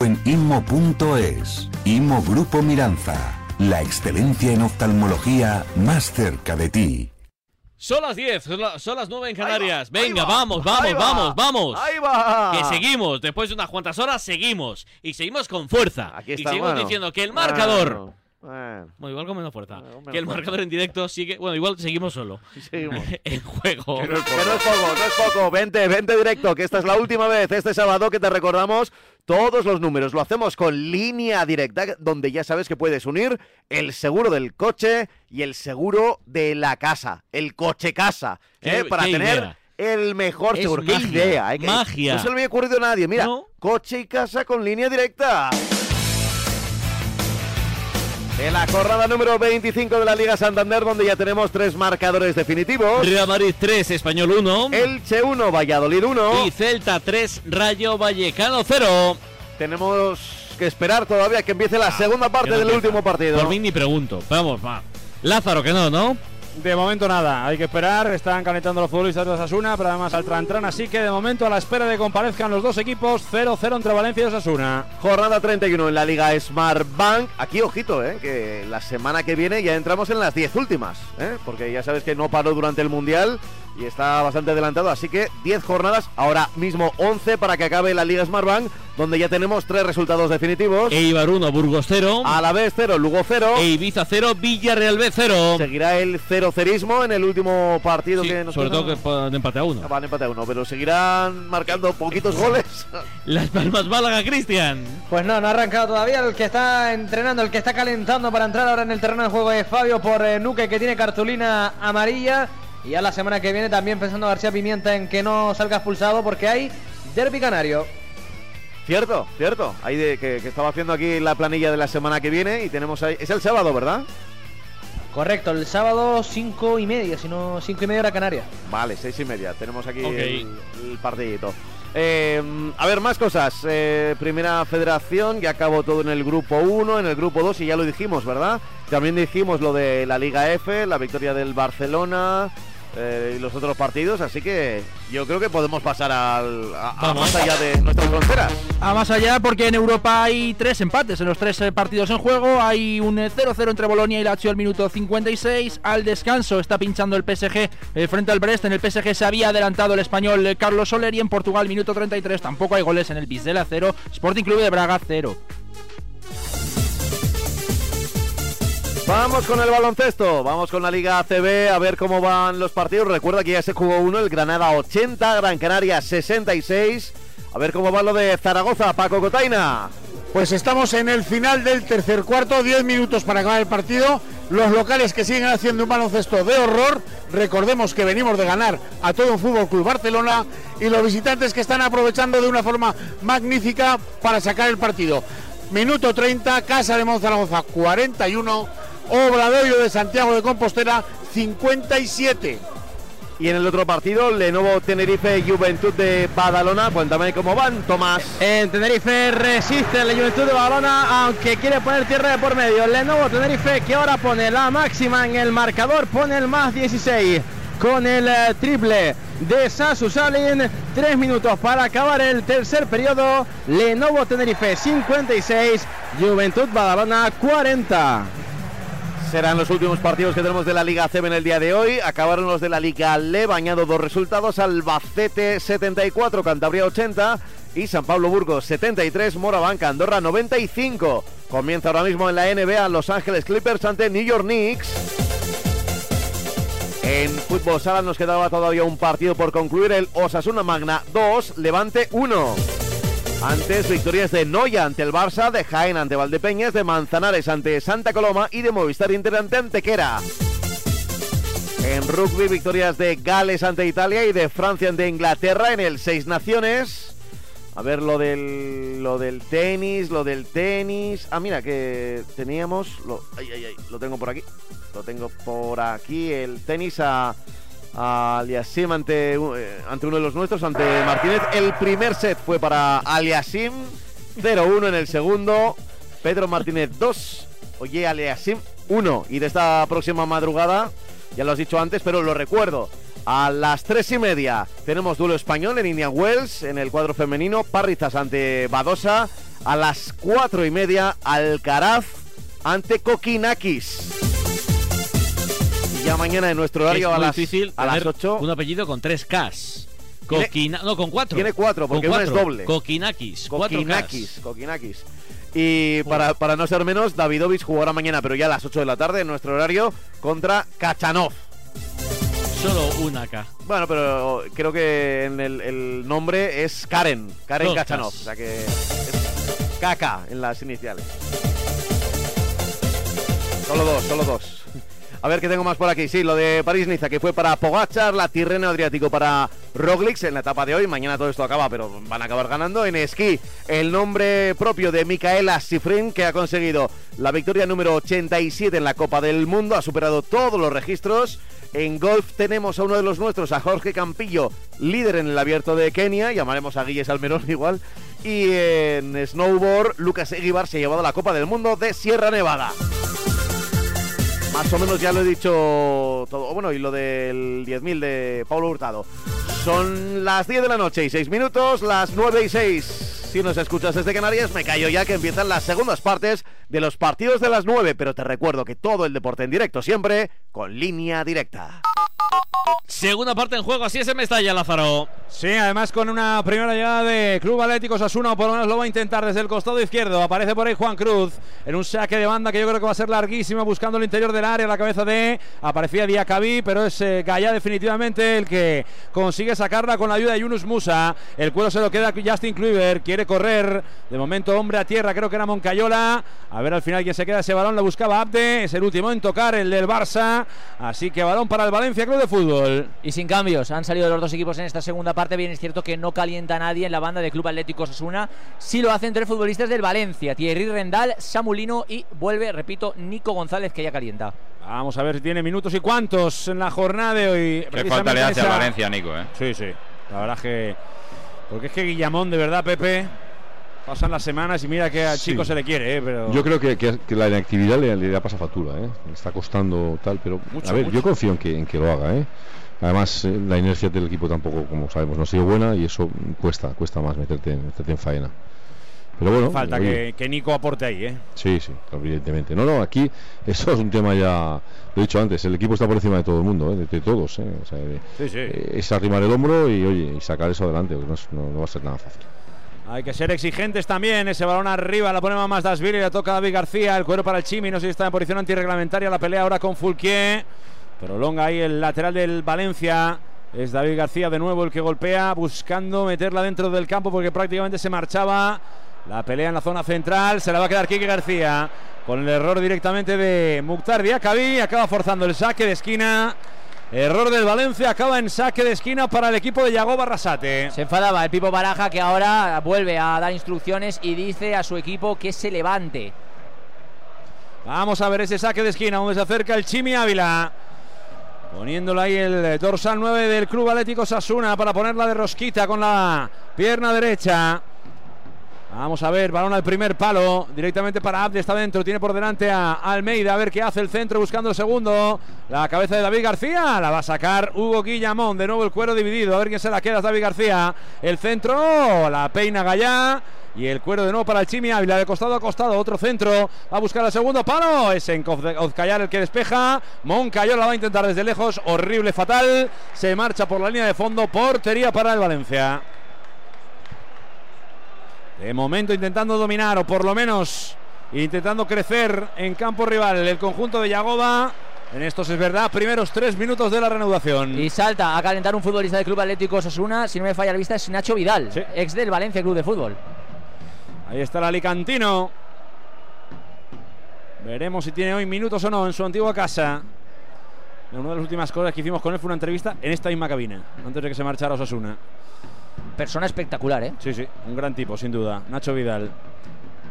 en inmo.es. Inmo Grupo Miranza. La excelencia en oftalmología más cerca de ti. Son las 10, son, la- son las 9 en Canarias. Va, Venga, va, vamos, vamos, va, vamos, vamos. Ahí va. Que seguimos, después de unas cuantas horas seguimos. Y seguimos con fuerza. Aquí y está, seguimos bueno. diciendo que el marcador. Bueno, bueno, Bueno, igual con menos fuerza. Bueno, con menos que el fuerza. marcador en directo sigue. Bueno, igual seguimos solo. seguimos. en juego. Que no, es, que no es poco, no es poco. Vente, vente directo, que esta es la última vez este sábado que te recordamos todos los números. Lo hacemos con línea directa, donde ya sabes que puedes unir el seguro del coche y el seguro de la casa, el coche casa, Qué- ¿eh? para qué tener idea. el mejor Es seguro. ¡Qué magia, idea! ¿eh? Magia. No se le había ocurrido a nadie. Mira, ¿No? coche y casa con línea directa. En la jornada número 25 de la Liga Santander, donde ya tenemos tres marcadores definitivos. Real Madrid 3, Español 1. Elche 1, Valladolid 1. Y Celta 3, Rayo Vallecano 0. Tenemos que esperar todavía que empiece la segunda parte no del empieza. último partido. Por mí ni pregunto. Vamos, va. Lázaro, que no, ¿no? De momento nada, hay que esperar, están calentando los futbolistas de Osasuna, pero además al Trantran, así que de momento a la espera de que comparezcan los dos equipos, 0-0 entre Valencia y Osasuna. Jornada 31 en la Liga Smart Bank. Aquí, ojito, eh, que la semana que viene ya entramos en las 10 últimas, eh, porque ya sabes que no paró durante el Mundial y está bastante adelantado, así que 10 jornadas, ahora mismo 11 para que acabe la Liga Smart Bank, donde ya tenemos tres resultados definitivos. Eibar 1, Burgos 0. A la vez 0, Lugo 0. E Ibiza 0, Villarreal B 0. Seguirá el 0-cerismo en el último partido Sí, que nos sobre queda. todo que empate a 1. Van empate a uno, pero seguirán marcando poquitos goles. Las Palmas Málaga, Cristian. Pues no, no ha arrancado todavía. El que está entrenando, el que está calentando para entrar ahora en el terreno de juego es Fabio por eh, Nuque, que tiene cartulina amarilla. Y ya la semana que viene también pensando García Pimienta en que no salga expulsado porque hay derbi canario. Cierto, cierto. Ahí de, que, que estaba haciendo aquí la planilla de la semana que viene y tenemos ahí. Es el sábado, ¿verdad? Correcto, el sábado cinco y media, si no cinco y media hora canaria. Vale, seis y media. Tenemos aquí el, el partidito. Eh, a ver, más cosas. Eh, primera federación, ya acabó todo en el grupo 1, en el grupo 2 y ya lo dijimos, ¿verdad? También dijimos lo de la Liga F, la victoria del Barcelona eh, y los otros partidos, así que yo creo que podemos pasar al, a, más allá de nuestras fronteras. A más allá, porque en Europa hay tres empates en los tres eh, partidos en juego. Hay un eh, 0-0 entre Bolonia y Lazio al minuto 56. Al descanso está pinchando el PSG eh, frente al Brest. En el PSG se había adelantado el español eh, Carlos Soler y en Portugal, minuto 33, tampoco hay goles en el Vizela 0. Sporting Club de Braga 0. Vamos con el baloncesto, vamos con la Liga ACB a ver cómo van los partidos. Recuerda que ya se jugó uno, el Granada 80, Gran Canaria 66. A ver cómo va lo de Zaragoza, Paco Cotaina. Pues estamos en el final del tercer cuarto, 10 minutos para acabar el partido. Los locales que siguen haciendo un baloncesto de horror. Recordemos que venimos de ganar a todo un Fútbol Club Barcelona y los visitantes que están aprovechando de una forma magnífica para sacar el partido. Minuto 30, Casa de Monzaragoza 41, Obradoiro de Santiago de Compostela 57. Y en el otro partido, Lenovo Tenerife Juventud de Badalona. Cuéntame cómo van, Tomás. En Tenerife resiste la Juventud de Badalona, aunque quiere poner tierra de por medio. Lenovo Tenerife que ahora pone la máxima en el marcador, pone el más 16 con el eh, triple de Sasu Salin. Tres minutos para acabar el tercer periodo. Lenovo Tenerife 56, Juventud Badalona 40. Serán los últimos partidos que tenemos de la Liga CB en el día de hoy. Acabaron los de la Liga LEV, añado dos resultados. Albacete 74, Cantabria 80 y San Pablo Burgos 73, Morabanca Andorra 95. Comienza ahora mismo en la NBA Los Ángeles Clippers ante New York Knicks. En fútbol sala nos quedaba todavía un partido por concluir. El Osasuna Magna 2, Levante 1. Antes, victorias de Noya ante el Barça, de Jaén ante Valdepeñas, de Manzanares ante Santa Coloma y de Movistar Inter ante Antequera. En rugby, victorias de Gales ante Italia y de Francia ante Inglaterra en el Seis Naciones. A ver lo del, lo del tenis, lo del tenis. Ah, mira, que teníamos. Lo, ay, ay, ay, lo tengo por aquí. Lo tengo por aquí. El tenis a, Aliasim ante, eh, ante uno de los nuestros, ante Martínez. El primer set fue para Aliasim. 0-1 en el segundo. Pedro Martínez 2. Oye, Aliasim 1. Y de esta próxima madrugada, ya lo has dicho antes, pero lo recuerdo. A las tres y media tenemos duelo español en Indian Wells, en el cuadro femenino, Parrizas ante Badosa, A las cuatro y media, Alcaraz ante Kokinakis. Ya mañana en nuestro horario es a muy las, difícil a las tener 8. un apellido con tres Ks. Tiene- Coquina, no, con cuatro. tiene cuatro, Con porque uno es doble. Coquinakis. Ks. Kokinakis. Y para, para no ser menos, Davidovich jugará mañana, pero ya a las 8 de la tarde en nuestro horario, contra Kachanov. Solo una K. Bueno, pero creo que en el, el nombre es Karen, Karen Dos Kachanov. Ks. O sea que es KK en las iniciales. Solo dos, solo dos. A ver qué tengo más por aquí. Sí, lo de París-Niza, que fue para Pogachar, la Tirreno Adriático para Roglic en la etapa de hoy. Mañana todo esto acaba, pero van a acabar ganando. En esquí, el nombre propio de Micaela Sifrin, que ha conseguido la victoria número 87 en la Copa del Mundo. Ha superado todos los registros. En golf tenemos a uno de los nuestros, a Jorge Campillo, líder en el abierto de Kenia. Llamaremos a Guilles Almerón igual. Y en snowboard, Lucas Eguibar se ha llevado la Copa del Mundo de Sierra Nevada. Más o menos ya lo he dicho todo. Bueno, y lo del 10.000 de Pablo Hurtado. Son las 10 de la noche y 6 minutos, las 9 y 6. Si nos escuchas desde Canarias, me callo ya que empiezan las segundas partes de los partidos de las 9. Pero te recuerdo que todo el deporte en directo siempre con línea directa. Segunda parte en juego, así es en Mestalla, Lázaro. Sí, además con una primera llegada de Club Atlético Sasuna, o por lo menos lo va a intentar desde el costado izquierdo. Aparece por ahí Juan Cruz en un saque de banda que yo creo que va a ser larguísimo, buscando el interior del área, la cabeza de. Aparecía Diacabí, pero es eh, Gaya definitivamente el que consigue sacarla con la ayuda de Yunus Musa. El cuero se lo queda Justin Kluivert, quiere correr. De momento, hombre a tierra, creo que era Moncayola. A ver al final quién se queda ese balón, lo buscaba Abde, es el último en tocar, el del Barça. Así que balón para el Valencia Club de Fútbol. Y sin cambios, han salido los dos equipos en esta segunda parte. Bien, es cierto que no calienta a nadie en la banda de Club Atlético Osasuna. Sí lo hacen tres futbolistas del Valencia: Thierry Rendal, Samulino y vuelve, repito, Nico González, que ya calienta. Vamos a ver si tiene minutos y cuántos en la jornada de hoy. Qué falta le hace al Valencia, Nico, ¿eh? Sí, sí. La verdad es que. Porque es que Guillamón, de verdad, Pepe. Pasan las semanas y mira que al Sí. chico se le quiere, ¿eh? Pero. Yo creo que, que- que la inactividad le, le da pasa factura, ¿eh? Está costando tal, pero Mucho, a ver, mucho. yo confío en que, en que lo haga, ¿eh? Además, eh, la inercia del equipo tampoco, como sabemos, no ha sido buena y eso cuesta, cuesta más meterte, en- meterte en faena. Pero bueno, Falta que, que Nico aporte ahí, ¿eh? Sí, sí, evidentemente. No, no, aquí eso es un tema ya, lo he dicho antes, el equipo está por encima de todo el mundo, ¿eh? de, de todos. ¿eh? O sea, de- Sí, sí. es arrimar el hombro y oye, y sacar eso adelante, porque no, es- no- no va a ser nada fácil. Hay que ser exigentes también. Ese balón arriba la pone más Dasvili y le toca David García. El cuero para el Chimi. No sé si está en posición antirreglamentaria. La pelea ahora con Fulquier. Prolonga ahí el lateral del Valencia. Es David García de nuevo el que golpea, buscando meterla dentro del campo porque prácticamente se marchaba. La pelea en la zona central. Se la va a quedar Quique García. Con el error directamente de Mukhtar Diakabi. Acaba forzando el saque de esquina. Error del Valencia. Acaba en saque de esquina para el equipo de Yago Barrasate. Se enfadaba el Pipo Baraja, que ahora vuelve a dar instrucciones y dice a su equipo que se levante. Vamos a ver ese saque de esquina donde se acerca el Chimi Ávila. Poniéndolo ahí el dorsal 9 del Club Atlético Sasuna para ponerla de rosquita con la pierna derecha. Vamos a ver, balón al primer palo, directamente para Abde, está dentro, tiene por delante a Almeida, a ver qué hace el centro buscando el segundo. La cabeza de David García, la va a sacar Hugo Guillamón, de nuevo el cuero dividido, a ver quién se la queda, David García. El centro, la peina Gallá. Y el cuero de nuevo para el Chimi Ávila, de costado a costado, otro centro, va a buscar el segundo palo, es en Ozcayar el que despeja, Moncayor la va a intentar desde lejos, horrible, fatal, se marcha por la línea de fondo, portería para el Valencia. De momento intentando dominar o por lo menos intentando crecer en campo rival el conjunto de Yagoba. En estos es verdad, primeros tres minutos de la reanudación. Y salta a calentar un futbolista del Club Atlético Osasuna, si no me falla la vista, es Nacho Vidal, Sí. ex del Valencia Club de Fútbol. Ahí está el Alicantino. Veremos si tiene hoy minutos o no en su antigua casa. Una de las últimas cosas que hicimos con él fue una entrevista en esta misma cabina, antes de que se marchara Osasuna. Persona espectacular, ¿eh? Sí, sí, un gran tipo, sin duda. Nacho Vidal.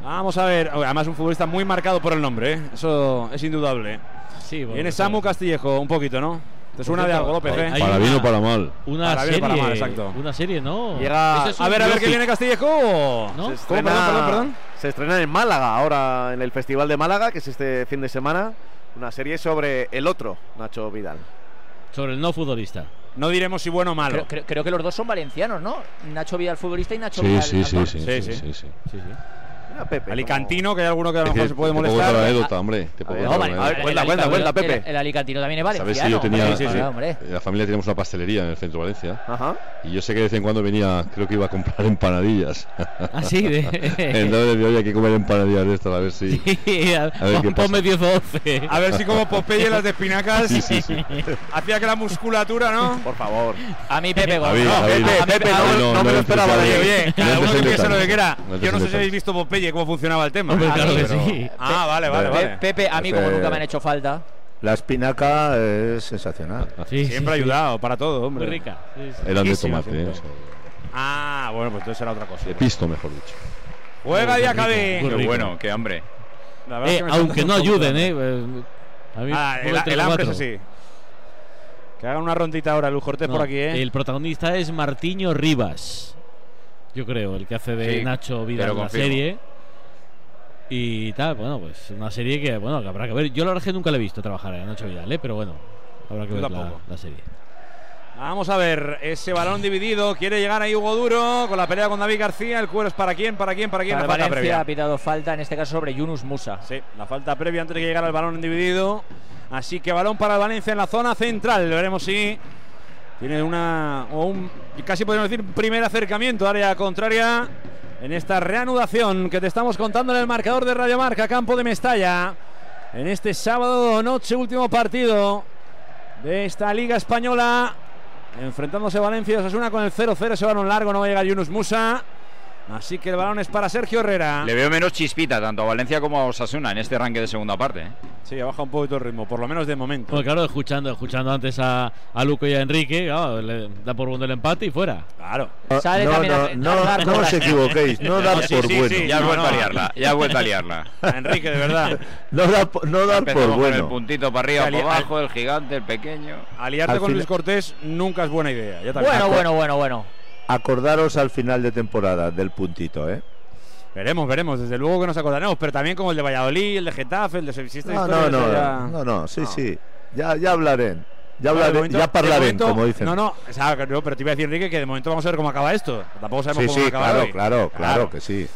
Vamos a ver, además un futbolista muy marcado por el nombre, ¿eh? eso es indudable. Sí, bueno, Viene Samu Castillejo, un poquito, ¿no? ¿Te suena de algo, López? eh? Para bien o para mal. Una Para bien o serie, para mal, exacto. Una serie, ¿no? Llega- Ese es A ver, a ver qué viene Castillejo. ¿no? Se ¿Cómo? Perdón, perdón, perdón. Se estrena en Málaga ahora en el Festival de Málaga, que es este fin de semana. Una serie sobre el otro, Nacho Vidal. Sobre el no futbolista. No diremos si bueno o malo. Creo, creo- creo que los dos son valencianos, ¿no? Nacho Vidal futbolista y Nacho Sí, Vidal sí, sí, actor. sí, Sí, sí, sí. sí, sí. Mira, Pepe, Alicantino, que hay alguno que a lo mejor se puede molestar. otra anécdota, hombre. Te A pongo ver, otra No, vale, anécdota. vale, cuenta, el cuenta, alicantino- cuenta, Pepe. El, el alicantino también es valenciano. ¿Sabes que yo tenía. Sí, la familia teníamos una pastelería en el centro de Valencia. Ajá. Y yo sé que de vez en cuando venía, creo que iba a comprar empanadillas. Así de. Entonces decía, oye, hay que comer empanadillas de estas, a ver si. Sí, a- ver qué pasa. ponme 10 o 11. A ver si como Popeye las de espinacas Sí, sí, sí. hacía que la musculatura, ¿no? Por favor. A mí Pepe A mí, González. a mí, Pepe, no. Me- no me lo esperaba de él. Oye, cada No uno que en piense lo que quiera. Yo no sé si habéis visto Popeye cómo funcionaba el tema. Hombre, claro que pero- sí. Ah, vale, vale, vale. Pepe, a mí como nunca me han hecho falta. La espinaca es sensacional. Sí, Siempre ha sí, sí. ayudado para todo, hombre. Muy rica. Sí, sí. Eran de tomate. Ah, bueno, pues entonces era otra cosa. De pisto, mejor dicho. Juega Muy Diacabí. rico, muy rico. bueno, qué hambre. La verdad es Eh, que aunque no ayuden, de ¿eh? Eh, a mí, Ah, el, hambre es así. Que hagan una rondita ahora, Luz Cortés No, por aquí, ¿eh? El protagonista es Martiño Rivas. Yo creo, el que hace de Sí, Nacho Vidal en la confirmo. serie. Y tal, bueno, pues una serie que, bueno, que habrá que ver. Yo la verdad es que nunca le he visto trabajar a Nacho Vidal, ¿eh? Pero bueno, habrá que Yo ver la, la serie. Vamos a ver, ese balón dividido. Quiere llegar ahí Hugo Duro con la pelea con David García. El cuero es para quién, para quién, para quién. Para La falta Valencia previa. ha pitado falta, en este caso sobre Yunus Musa. Sí, la falta previa antes de que llegara el balón dividido. Así que balón para el Valencia en la zona central. Veremos si tiene una o un casi podemos decir primer acercamiento área contraria en esta reanudación que te estamos contando en el marcador de Radio Marca, campo de Mestalla. En este sábado noche último partido de esta Liga española enfrentándose Valencia y Osasuna con el 0-0 ese balón largo no va a llegar Yunus Musa. Así que el balón es para Sergio Herrera. Le veo menos chispita tanto a Valencia como a Osasuna en este arranque de segunda parte. ¿eh? Sí, ha bajado un poquito el ritmo, por lo menos de momento. Bueno, claro, escuchando, escuchando antes a, a Luco y a Enrique, claro, le da por bueno el empate y fuera. Claro. Sale no, no, a- no, no por- os equivoquéis, no dar sí, por sí, bueno. sí, Ya has No, vuelto no. a liarla, ya has vuelto a liarla. Enrique, de verdad. No por- no dar por con el bueno. puntito para arriba, Ali- para abajo, el gigante, el pequeño. Aliarte Al con Luis Cortés nunca es buena idea. Ya. Bueno, bueno, bueno, bueno. Acordaros al final de temporada del puntito, ¿eh? Veremos, veremos. Desde luego que nos acordaremos, pero también como el de Valladolid, el de Getafe, el de esta No, no, no, ya- no, no, sí, No. sí. Ya, ya hablaré. Ya hablaré, momento- ya momento- como dicen. No, no, o sea, pero te iba a decir, Enrique, que de momento vamos a ver cómo acaba esto. Tampoco sabemos sí, cómo sí, va a acabar claro, hoy. claro, claro que sí.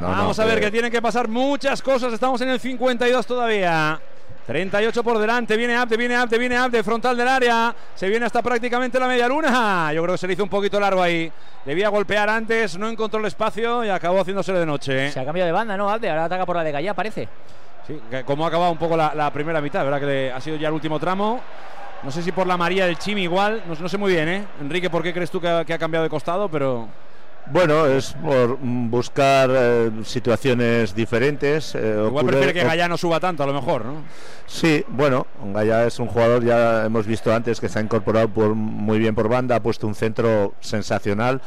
No, Vamos a ver pero- que tienen que pasar muchas cosas. Estamos en el 52 todavía. 38 por delante, viene Abde, viene Abde, viene Abde, frontal del área. Se viene hasta prácticamente la media luna. Yo creo que se le hizo un poquito largo ahí. Debía golpear antes, no encontró el espacio y acabó haciéndose de noche. Se ha cambiado de banda, ¿no, Alde? Ahora ataca por la de Gallá, parece. Sí, como ha acabado un poco la, la primera mitad, ¿verdad? Que le- ha sido ya el último tramo. No sé si por la María del Chimi igual, no, no sé muy bien, ¿eh? Enrique, ¿por qué crees tú que ha, que ha cambiado de costado? Pero Bueno, es por buscar eh, situaciones diferentes. eh, igual prefiere que Gallá no suba tanto, a lo mejor, ¿no? Sí, bueno, Gaya es un jugador, ya hemos visto antes, que se ha incorporado por, muy bien por banda, ha puesto un centro sensacional,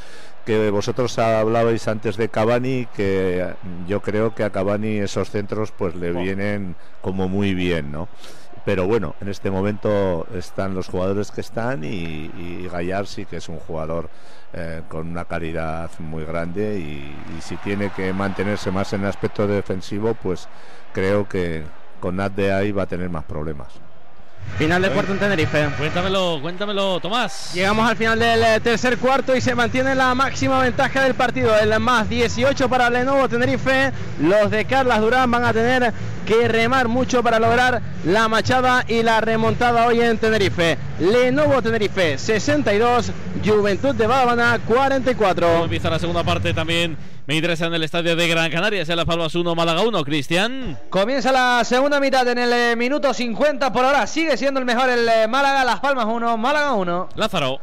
que vosotros hablabais antes de Cavani, que yo creo que a Cavani esos centros pues le vienen como muy bien, ¿no? Pero bueno, en este momento están los jugadores que están y, y Gallar sí que es un jugador eh, con una calidad muy grande y, y si tiene que mantenerse más en el aspecto defensivo, pues creo que con Nat de ahí va a tener más problemas. Final del cuarto en Tenerife. Cuéntamelo, cuéntamelo, Tomás. Llegamos al final del eh, tercer cuarto y se mantiene la máxima ventaja del partido. El más 18 para Lenovo Tenerife. Los de Carlas Durán van a tener que remar mucho para lograr la machada y la remontada hoy en Tenerife. Lenovo Tenerife 62, Juventud de Bábana 44. Empieza la segunda parte también. Me interesa en el estadio de Gran Canaria. Es Las Palmas 1, Málaga 1. Cristian. Comienza la segunda mitad en el eh, minuto 50 por ahora. Sigue siendo el mejor el eh, Málaga, Las Palmas 1, Málaga 1. Lázaro.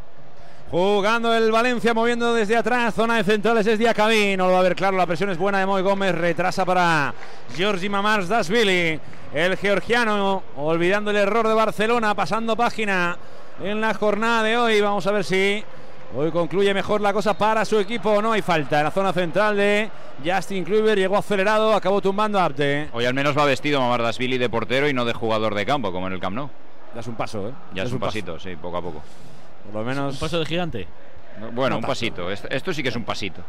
Jugando el Valencia, moviendo desde atrás, zona de centrales es Diacabí, no lo va a ver claro, la presión es buena de Moy Gómez, retrasa para Georgi Mamars Dasvili, el georgiano, olvidando el error de Barcelona, pasando página en la jornada de hoy, vamos a ver si hoy concluye mejor la cosa para su equipo, no hay falta en la zona central de Justin Kluivert, llegó acelerado, acabó tumbando a Abde, Hoy al menos va vestido Mamardashvili de portero y no de jugador de campo, como en el Camp Nou. ya es un paso, ¿eh? Ya es un pasito, sí, poco a poco. por lo menos... Un paso de gigante. Bueno, No un tanto. pasito. Esto, esto sí que es un pasito.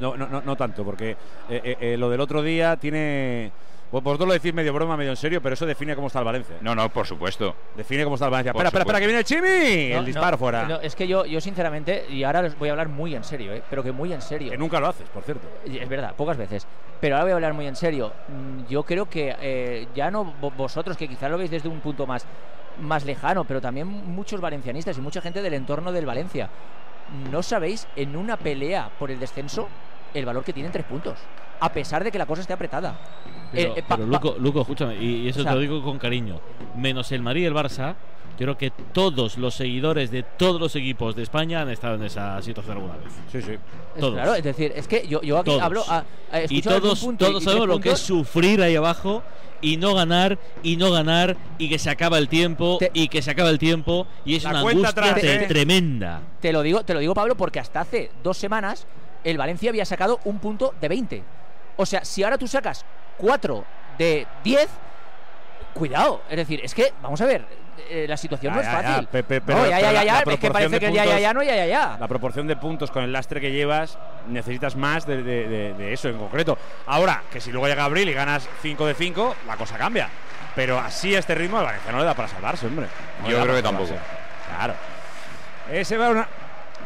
No, no, no, no tanto, porque eh, eh, eh, lo del otro día tiene Vosotros lo decís medio broma, medio en serio, pero eso define cómo está el Valencia. No, no, por supuesto. Define cómo está el Valencia. Por Espera, espera, espera, que viene el Chimi. No, el disparo no, fuera. no, es que yo, yo sinceramente, y ahora les voy a hablar muy en serio, ¿eh? pero que muy en serio. Que nunca lo haces, por cierto. Es verdad, pocas veces. Pero ahora voy a hablar muy en serio. Mm, Yo creo que eh, ya no vo- vosotros, que quizás lo veis desde un punto más, más lejano, pero también muchos valencianistas y mucha gente del entorno del Valencia, no sabéis en una pelea por el descenso el valor que tienen tres puntos. A pesar de que la cosa esté apretada. Pero, Eh, eh, pa- pero, pa- Luco, Luco, escúchame, y, y eso O sea- te lo digo con cariño. Menos el Madrid y el Barça, yo creo que todos los seguidores de todos los equipos de España han estado en esa situación alguna vez. Sí, sí. todos. Claro, es decir, es que yo, yo aquí Todos. hablo. A, a- y todos, punto todos y sabemos lo que es sufrir ahí abajo y no ganar y no ganar y que se acaba el tiempo y que se acaba el tiempo y es una angustia atrás, ¿eh? tremenda. Te lo digo, te lo digo, Pablo, porque hasta hace dos semanas el Valencia había sacado un punto de 20. O sea, si ahora tú sacas 4 de 10, cuidado. Es decir, es que, vamos a ver, eh, la situación no es Ya, fácil. ya, no, ya, ya, ya, ya, es que parece que el ya, ya, puntos- ya, no, ya, ya, ya. La proporción de puntos con el lastre que llevas, necesitas más de, de- de- de eso en concreto. Ahora, que si luego llega abril y ganas 5 de 5, la cosa cambia. Pero así a este ritmo, el Valencia no le da para salvarse, hombre. No Yo creo que tampoco. salvarse. Claro. Ese va una.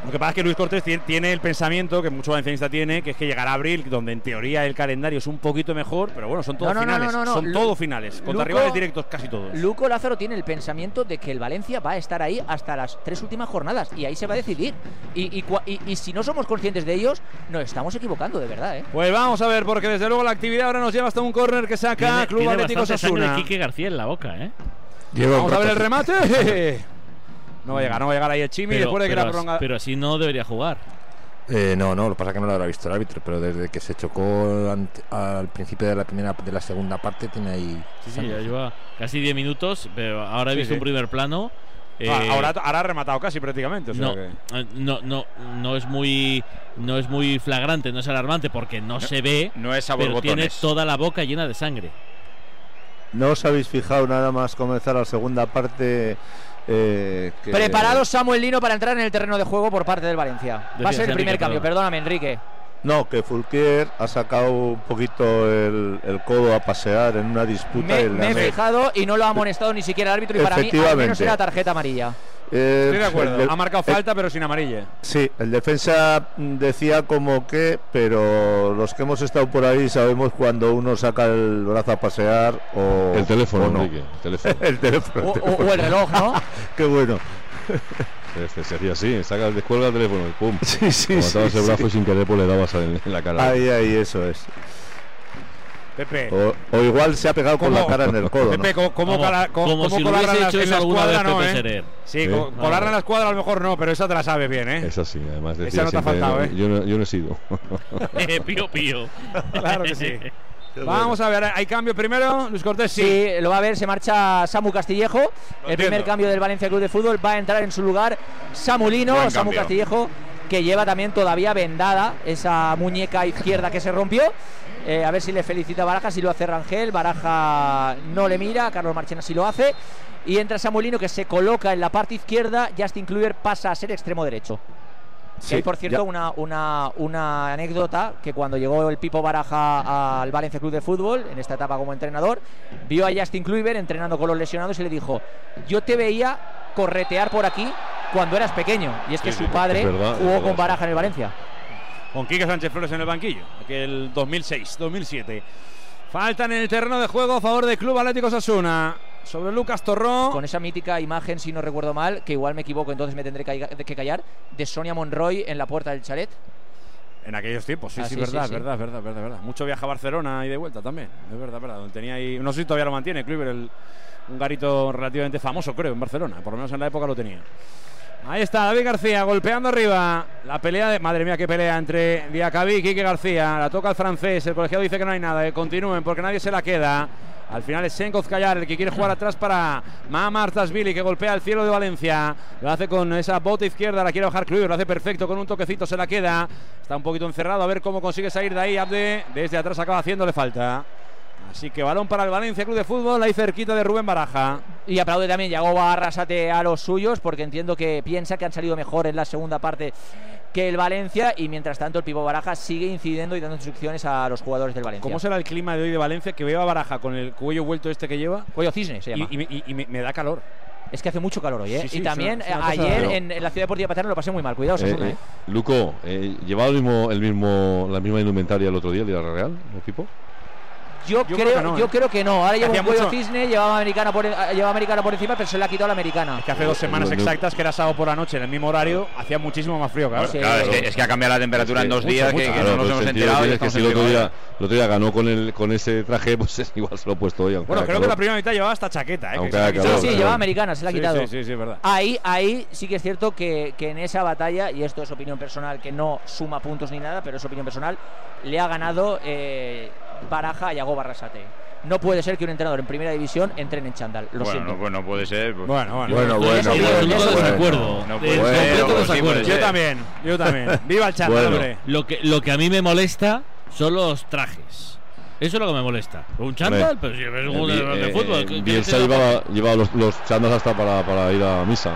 Lo que pasa es que Luis Cortés tie- tiene el pensamiento que mucho valencianista tiene, que es que llegará abril, donde en teoría el calendario es un poquito mejor, pero bueno, son todos No, no, no, finales. no, no, Son todos finales. Contra Luco- rivales directos casi todos. Luco Lázaro tiene el pensamiento de que el Valencia va a estar ahí hasta las tres últimas jornadas y ahí se va a decidir. Y, y y- y si no somos conscientes de ellos, nos estamos equivocando, de verdad, ¿eh? Pues vamos a ver, porque desde luego la actividad ahora nos lleva hasta un córner que saca Tiene, Club tiene Atlético Osasuna. Quique García en la boca, ¿eh? Vamos a ver el remate. No va a llegar, no va a llegar ahí el Chimi Pero, después de que la prolonga. pero así no debería jugar. Eh, no, no, lo que pasa es que no lo habrá visto el árbitro, pero desde que se chocó ante- al principio de la primera de la segunda parte tiene ahí. Sí, sí, ya lleva casi 10 minutos, pero ahora he Sí, visto sí. un primer plano. Ah, eh, ahora, ahora ha rematado casi prácticamente. o sea no, que- eh, no, no, no es muy no es muy flagrante, no es alarmante porque no, se ve, no es a pero tiene toda la boca llena de sangre. ¿No os habéis fijado nada más comenzar la segunda parte? Eh, que- Preparado Samuel Lino para entrar en el terreno de juego por parte del Valencia. Va a ser el primer Enrique, cambio, perdón. perdóname, Enrique. No, que Fulquier ha sacado un poquito el, el codo a pasear en una disputa. Me, he fijado y no lo ha amonestado ni siquiera el árbitro y para mí al menos era tarjeta amarilla. Eh, Estoy de acuerdo. el del- ha marcado el- falta, pero sin amarilla. Sí, el defensa decía como que, pero los que hemos estado por ahí sabemos cuando uno saca el brazo a pasear o. El teléfono, o no. Enrique, el teléfono. el teléfono. O- o- o el reloj, ¿no? Qué bueno. Este sería así, saca, descuelga el teléfono y pum. Sí, sí, sí, el brazo sí. y sin querer pues le dabas en, en la cara. Ahí, ahí, eso es. Pepe. O, o igual se ha pegado con la cara en el codo. Pepe, ¿cómo, cómo, Como- cala- cómo- como cómo si en la- hecho en eso la alguna escuadra, vez no, Pepe ¿eh? Sí, Sí. co- colarla en la escuadra a lo mejor no, pero esa te la sabe bien, ¿eh? Es así, además Esa decía no te ha faltado, no, ¿eh? yo, no, yo no he sido. Eh, pío, pío. Claro que sí. Vamos a ver, ¿hay cambio primero? Luis Cortés, sí. Sí, lo va a ver, se marcha Samu Castillejo. el entiendo. primer cambio del Valencia Club de Fútbol va a entrar en su lugar Samu Lino, Buen Samu. Castillejo, que lleva también todavía vendada esa muñeca izquierda que se rompió. Eh, a ver si le felicita Baraja, si lo hace Rangel. Baraja no le mira, Carlos Marchena sí lo hace. Y entra Samulino que se coloca en la parte izquierda. Justin Kluivert pasa a ser extremo derecho. Sí, hay, por cierto, ya- una, una, una anécdota que cuando llegó el Pipo Baraja al Valencia Club de Fútbol, en esta etapa como entrenador, vio a Justin Kluivert entrenando con los lesionados y le dijo, yo te veía corretear por aquí cuando eras pequeño. Y es que Sí, su padre verdad, jugó verdad, con sí. Baraja en el Valencia. Con Quique Sánchez Flores en el banquillo, aquel 2006, 2007. Faltan en el terreno de juego a favor del Club Atlético Sasuna. Sobre Lucas Torró. Con esa mítica imagen, si no recuerdo mal, que igual me equivoco, entonces me tendré que callar, de Sonia Monroy en la puerta del chalet. En aquellos tiempos, sí, Ah, sí, sí, verdad, sí, sí. verdad, verdad, verdad, verdad. Mucho viaje a Barcelona y de vuelta también. Es verdad, verdad. Donde tenía ahí, no sé si todavía lo mantiene, Kluivert, el, un garito relativamente famoso, creo, en Barcelona. Por lo menos en la época lo tenía. Ahí está David García golpeando arriba. La pelea de. Madre mía, qué pelea entre Diacabí y Quique García. La toca el francés. El colegiado dice que no hay nada. Que continúen porque nadie se la queda. Al final es Senkov Callar el que quiere jugar atrás para Mamar Tasvili que golpea el cielo de Valencia. Lo hace con esa bota izquierda, la quiere bajar Kluivert, lo hace perfecto con un toquecito, se la queda. Está un poquito encerrado, a ver cómo consigue salir de ahí. Abde desde atrás acaba haciéndole falta. Así que balón para el Valencia Club de Fútbol, ahí cerquita de Rubén Baraja. Y aplaude también Yagoba Arrasate a los suyos porque entiendo que piensa que han salido mejor en la segunda parte que el Valencia y mientras tanto el Pipo Baraja sigue incidiendo y dando instrucciones a los jugadores del Valencia. ¿Cómo será el clima de hoy de Valencia? Que veo a Baraja con el cuello vuelto este que lleva. Cuello cisne se llama. Y, y- y- y me, me da calor. Es que hace mucho calor hoy, ¿eh? Sí, sí, y también ayer en, en la Ciudad Deportiva Paterna lo pasé muy mal. Cuidado, Eh, eh, ¿eh? Luco, eh, ¿llevaba el mismo, el mismo, la misma indumentaria el otro día, el día Real, el equipo? Yo, Yo creo, creo que no, yo ¿eh? creo que no. Ahora lleva Hacía un cuello mucho- cisne, llevaba americana, por, eh, llevaba americana por encima, pero se le ha quitado la americana. Que hace dos semanas no- no- exactas, que era sábado por la noche, en el mismo horario, hacía muchísimo más frío, claro. Sí. Claro, es que, es que ha cambiado la temperatura en dos mucho, días mucho. que, Claro, no nos hemos enterado. y tiene que si el otro, día, ahora. el otro día ganó con, el, con ese traje, pues igual se lo he puesto hoy. Bueno, creo que la primera mitad llevaba hasta chaqueta, ¿eh? Aunque que. Sí, sí, calor, llevaba americana, se la ha quitado. Sí, sí, sí, es verdad. Ahí, ahí sí que es cierto que, que en esa batalla, y esto es opinión personal, que no suma puntos ni nada, pero es opinión personal, le ha ganado eh, Baraja a Yago Barrasate. No puede ser que un entrenador en primera división entrene en chándal. Lo Bueno, siento. no, bueno, puede ser. pues- Bueno, bueno. Bueno, bueno, desacuerdo. No puede ser, sí Yo también, yo también. Viva el chándal, Bueno. hombre. Lo que, lo que a mí me molesta son los trajes. Eso es lo que me molesta. Un chándal, pero si es un jugador de Eh, fútbol. eh, ¿qué- Bielsa llevaba, llevaba los, los chándals hasta para, para ir a misa.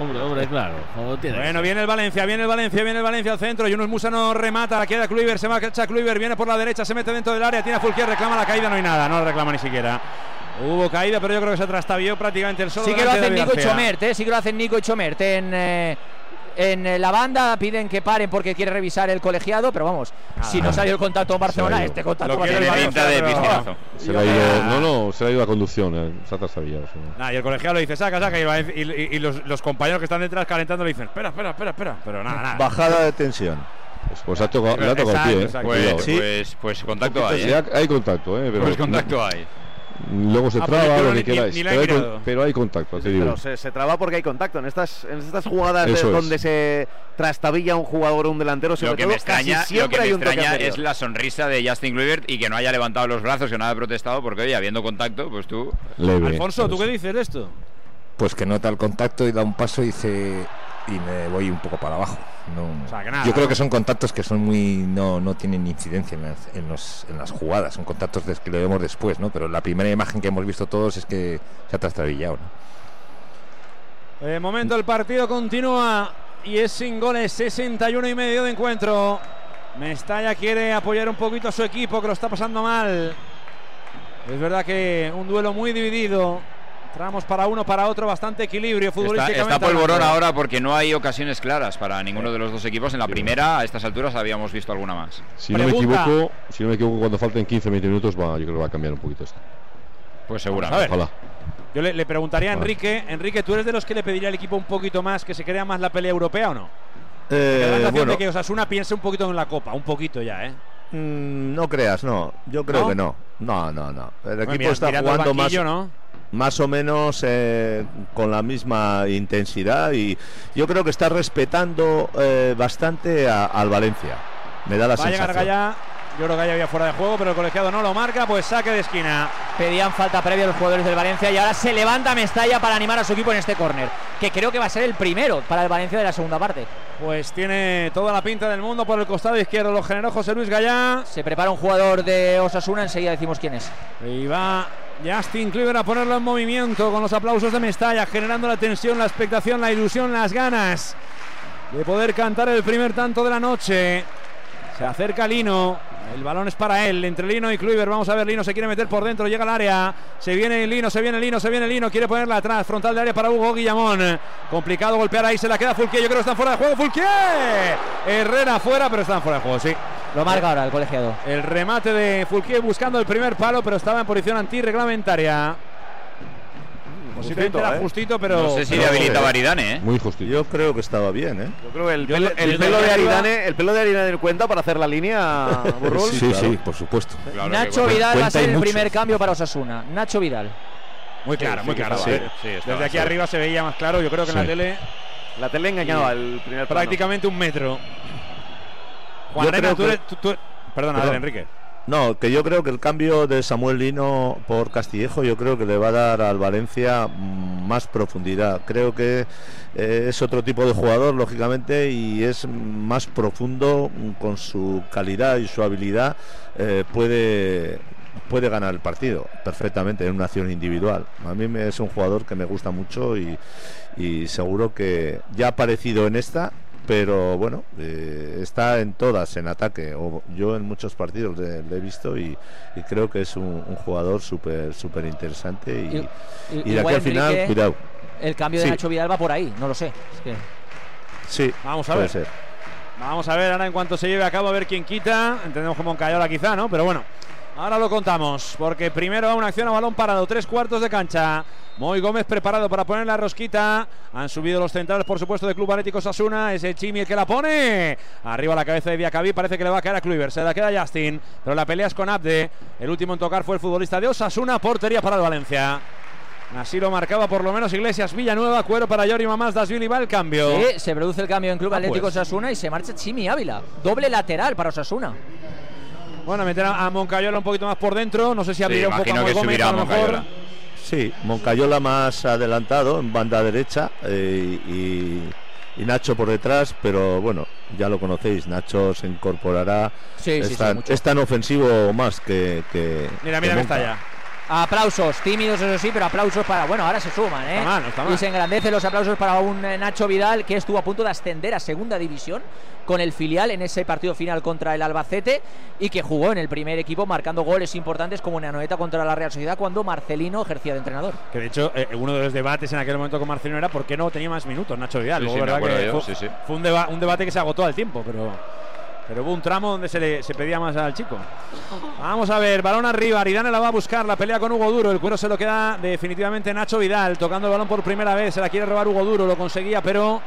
Hombre, hombre, claro. Bueno, viene el Valencia, viene el Valencia, viene el Valencia al centro. Yunus Musa no remata, la queda Kluivert, se marcha Kluivert, viene por la derecha, se mete dentro del área, tiene a Fulquier, reclama la caída, no hay nada, no la reclama ni siquiera. Hubo caída, pero yo creo que se trastabilló prácticamente el solo. Sí que lo hacen Nico y. Chomert, ¿eh? sí que lo hacen Nico y Chomert. En, eh, en eh, la banda piden que paren porque quiere revisar el colegiado, pero vamos, si no salió el contacto en Barcelona, este contacto va a ser quiere el Tiene Valencia, pinta de pero- piscinazo. Se le ha ido, no, no, se le ha ido la conducción, eh. Nah, y el colegiado le dice, saca, saca, y, y- y- y los, los compañeros que están detrás calentando le dicen, espera, espera, espera, espera. Pero nada, nada. Bajada de tensión. Pues, pues ha tocado, le ha tocado el Exacto, pie, eh. Pues, pues, pues contacto hay. ¿eh? hay contacto, eh, pero Pues contacto hay. Luego se Ah, traba lo ni- que queráis. ni pero, hay, pero hay contacto, te digo. Pero se, se traba porque hay contacto. En estas, en estas jugadas es. donde se trastabilla un jugador o un delantero, sobre Lo que todo, me extraña, casi lo siempre que me hay un extraña es la sonrisa de Justin Kluivert y que no haya levantado los brazos, que no haya protestado, porque oye, habiendo contacto, pues tú. Leve. Alfonso, ¿tú qué dices de esto? Pues que nota el contacto y da un paso y dice y me voy un poco para abajo. No, O sea, que nada, yo creo que son contactos que son muy no, no tienen incidencia en las, en, los- en las jugadas, son contactos que lo vemos después, ¿no? Pero la primera imagen que hemos visto todos es que se ha trastabillado, ¿no? De momento el partido continúa y es sin goles, 61 y medio de encuentro. Mestalla quiere apoyar un poquito a su equipo que lo está pasando mal. Es verdad que un duelo muy dividido. Tramos para uno, para otro, bastante equilibrio Está, futbolísticamente. está polvorón hablando. ahora porque no hay ocasiones claras para ninguno de los dos equipos. En la primera, a estas alturas, habíamos visto alguna más. Si no me equivoco, si no me equivoco, cuando falten 15-20 minutos, va, yo creo que va a cambiar un poquito esto. Pues seguramente. Ojalá. Yo le, le preguntaría a. Enrique, Enrique, ¿tú eres de los que le pediría al equipo un poquito más, que se crea más la pelea europea o no? La Eh, sensación bueno, de que Osasuna piense un poquito en la Copa, un poquito ya, ¿eh? mm, no creas, no. Yo creo ¿No? que no. No, no, no. El equipo Mira, está jugando más. Más o menos eh, con la misma intensidad y yo creo que está respetando eh, bastante a- al Valencia. Me da la Va a llegar. Gaya. Yo creo que Gaya había fuera de juego, pero el colegiado no lo marca, pues saque de esquina. Pedían falta previa a los jugadores del Valencia y ahora se levanta Mestalla para animar a su equipo en este córner, que creo que va a ser el primero para el Valencia de la segunda parte. Pues tiene toda la pinta del mundo por el costado izquierdo. Lo generó José Luis Gallá. Se prepara un jugador de Osasuna, enseguida decimos quién es. Y va Justin Kluivert a ponerlo en movimiento con los aplausos de Mestalla, generando la tensión, la expectación, la ilusión, las ganas de poder cantar el primer tanto de la noche. Se acerca Lino. El balón es para él, entre Lino y Kluivert. Vamos a ver, Lino se quiere meter por dentro, llega al área. Se viene Lino, se viene Lino, se viene Lino. Quiere ponerla atrás, frontal de área para Hugo Guillamón. Complicado golpear ahí, se la queda Fulquier. Yo creo que están fuera de juego. Fulquier. Herrera fuera, pero están fuera de juego, sí. Lo marca ahora el colegiado. El remate de Fulquier buscando el primer palo, pero estaba en posición antirreglamentaria. Posiblemente Justito, era ¿eh? justito, pero. No sé si le pero- habilita Aridane, ¿eh? Muy justito. Yo creo que estaba bien, ¿eh? Yo creo que el Yo pelo, le- el yo pelo le- de Aridane, el pelo de Aridane cuenta para hacer la línea, Burrul. Sí, sí, por supuesto. Claro Nacho. Vidal va a ser el primer cambio para Osasuna. Nacho Vidal. Muy claro, Sí, muy sí, claro. Sí. sí, Desde aquí arriba se veía más claro. Yo creo que en la tele La tele engañaba el primer plano. prácticamente un metro. Juan Arena, tú que- eres- tú- tú- Perdona, a ver, Perdón. Enrique. No, que yo creo que el cambio de Samuel Lino por Castillejo, yo creo que le va a dar al Valencia más profundidad. Creo que eh, es otro tipo de jugador, lógicamente, y es más profundo mm, con su calidad y su habilidad. eh, puede puede ganar el partido perfectamente en una acción individual. A mí me, es un jugador que me gusta mucho y, y seguro que ya ha aparecido en esta pero bueno, eh, está en todas en ataque. O yo en muchos partidos le, le he visto y, y creo que es un, un jugador súper súper interesante y, y, de aquí al final, Enrique, cuidado. El cambio de Sí. Nacho Vidal va por ahí, no lo sé. Es que- Sí, Vamos a puede ver. ser. Vamos a ver ahora en cuanto se lleve a cabo a ver quién quita. Entendemos como Moncayola quizá, ¿no? Pero bueno, ahora lo contamos. Porque primero va una acción a balón parado, tres cuartos de cancha. Moy Gómez preparado para poner la rosquita. Han subido los centrales, por supuesto, de Club Atlético Sasuna. Es el Chimi el que la pone. Arriba la cabeza de Diacabí. Parece que le va a caer a Kluivert. Se la queda Justin. Pero la pelea es con Abde. El último en tocar fue el futbolista de Osasuna. Portería para el Valencia. Así lo marcaba por lo menos Iglesias Villanueva. Cuero para Yori Mamás. Dasvili va el cambio. Sí, se produce el cambio en Club Ah, Atlético pues. Osasuna y se marcha Chimi Ávila. Doble lateral para Osasuna. Bueno, meter a a Moncayola un poquito más por dentro. No sé si abrirá un poco a que Gómez, a lo mejor. Sí, Moncayola más adelantado en banda derecha eh, y, y Nacho por detrás, pero bueno, ya lo conocéis, Nacho se incorporará. Sí, es, sí, sí, tan, mucho. es tan ofensivo más que. que Mira, que mira que está Monca. ya. Aplausos, tímidos eso sí, pero aplausos para. Bueno, ahora se suman, ¿eh? Está mal, no está mal. Y se engrandecen los aplausos para un eh, Nacho Vidal que estuvo a punto de ascender a segunda división con el filial en ese partido final contra el Albacete y que jugó en el primer equipo marcando goles importantes como una noeta contra la Real Sociedad cuando Marcelino ejercía de entrenador. Que de hecho, eh, uno de los debates en aquel momento con Marcelino era por qué no tenía más minutos Nacho Vidal. Sí, Luego, sí, verdad que fue, sí, sí. fue un, deba- un debate que se agotó al tiempo, pero, pero hubo un tramo donde se le se pedía más al chico. Vamos a ver, balón arriba, Aridane la va a buscar, la pelea con Hugo Duro, el cuero se lo queda definitivamente Nacho Vidal, tocando el balón por primera vez, se la quiere robar Hugo Duro, lo conseguía, pero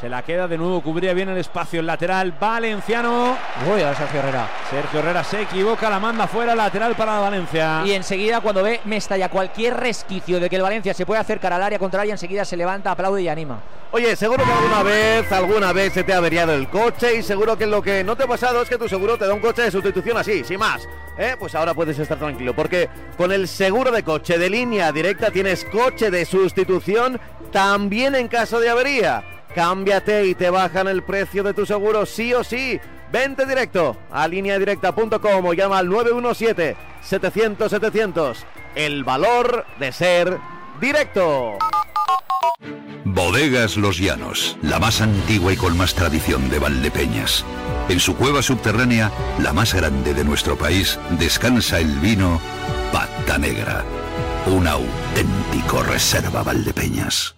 se la queda de nuevo, cubría bien el espacio, el lateral valenciano. Uy, a Sergio Herrera. Sergio Herrera se equivoca, la manda fuera, lateral para Valencia. Y enseguida, cuando ve Mestalla cualquier resquicio de que el Valencia se puede acercar al área contraria, enseguida se levanta, aplaude y anima. Oye, seguro que alguna vez, alguna vez se te ha averiado el coche y seguro que lo que no te ha pasado es que tu seguro te da un coche de sustitución así, sin más. ¿eh? Pues ahora puedes estar tranquilo porque con el seguro de coche de línea directa tienes coche de sustitución también en caso de avería. Cámbiate y te bajan el precio de tu seguro sí o sí. Vente directo a lineadirecta.com o llama al 917-700-700. El valor de ser directo. Bodegas Los Llanos, la más antigua y con más tradición de Valdepeñas. En su cueva subterránea, la más grande de nuestro país, descansa el vino Pata Negra, un auténtico reserva Valdepeñas.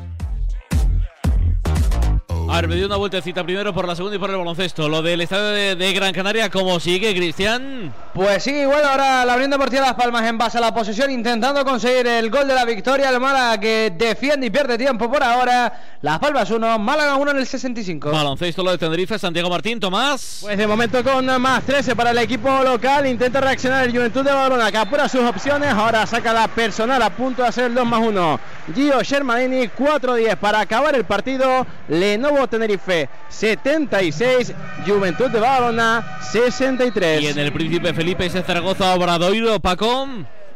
A ver, me dio una vueltecita primero por la segunda y por el baloncesto. Lo del estadio de, de Gran Canaria, ¿cómo sigue, Cristian? Pues sigue igual ahora la Unión Deportiva Las Palmas en base a la posesión intentando conseguir el gol de la victoria. El Málaga que defiende y pierde tiempo por ahora. Las Palmas 1, Málaga 1 en el 65. Baloncesto, lo de Tenerife, Santiago Martín, Tomás. Pues de momento con más 13 para el equipo local. Intenta reaccionar el Juventud de Badalona, que apura sus opciones. Ahora saca la personal a punto de hacer el 2 más 1. Gio Shermanini, 4-10 para acabar el partido. Lenovo Tenerife, 76. Juventud de Badalona, 63. Y en el Príncipe Felipe ese Zaragoza Obradoiro, Paco.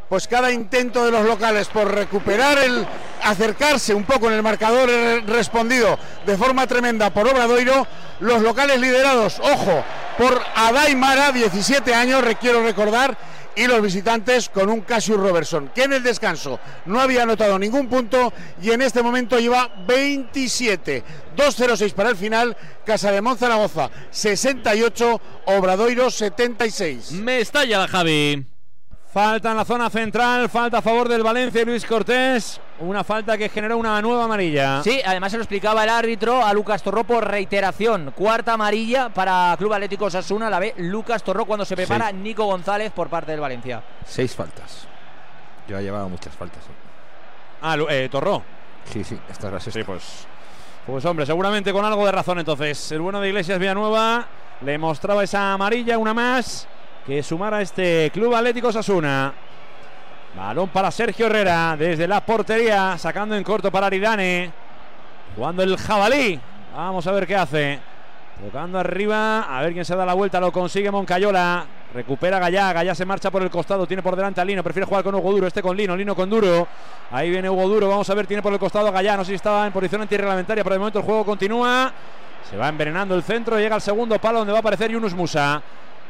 Pues cada intento de los locales por recuperar el acercarse un poco en el marcador he respondido de forma tremenda por Obradoiro. Los locales liderados, ojo, por Adaimara, 17 años, requiero recordar, y los visitantes con un Cassius Robertson, que en el descanso no había anotado ningún punto y en este momento lleva 27. 2-0-6 para el final, Casa de Zaragoza 68, Obradoiro 76. Me estalla la Javi. Falta en la zona central, falta a favor del Valencia y Luis Cortés. Una falta que generó una nueva amarilla. Sí, además se lo explicaba el árbitro a Lucas Torró por reiteración. Cuarta amarilla para Club Atlético Sasuna, la ve Lucas Torró cuando se prepara Nico González por parte del Valencia. Seis faltas. Yo he llevado muchas faltas. ¿eh? Ah, eh, Torró. Sí, sí, esta es la sexta. Sí, pues. Pues hombre, seguramente con algo de razón entonces. El bueno de Iglesias Villanueva le mostraba esa amarilla, una más, que sumara este Club Atlético Sasuna. Balón para Sergio Herrera desde la portería, sacando en corto para Aridane. Jugando el jabalí. Vamos a ver qué hace. Tocando arriba. A ver quién se da la vuelta. Lo consigue Moncayola. Recupera Gallá. Gallá se marcha por el costado. Tiene por delante a Lino. Prefiere jugar con Hugo Duro. Este con Lino. Lino con Duro. Ahí viene Hugo Duro. Vamos a ver. Tiene por el costado a Gallá. No sé si estaba en posición antirreglamentaria. Pero de momento el juego continúa. Se va envenenando el centro. Llega al segundo palo donde va a aparecer Yunus Musa.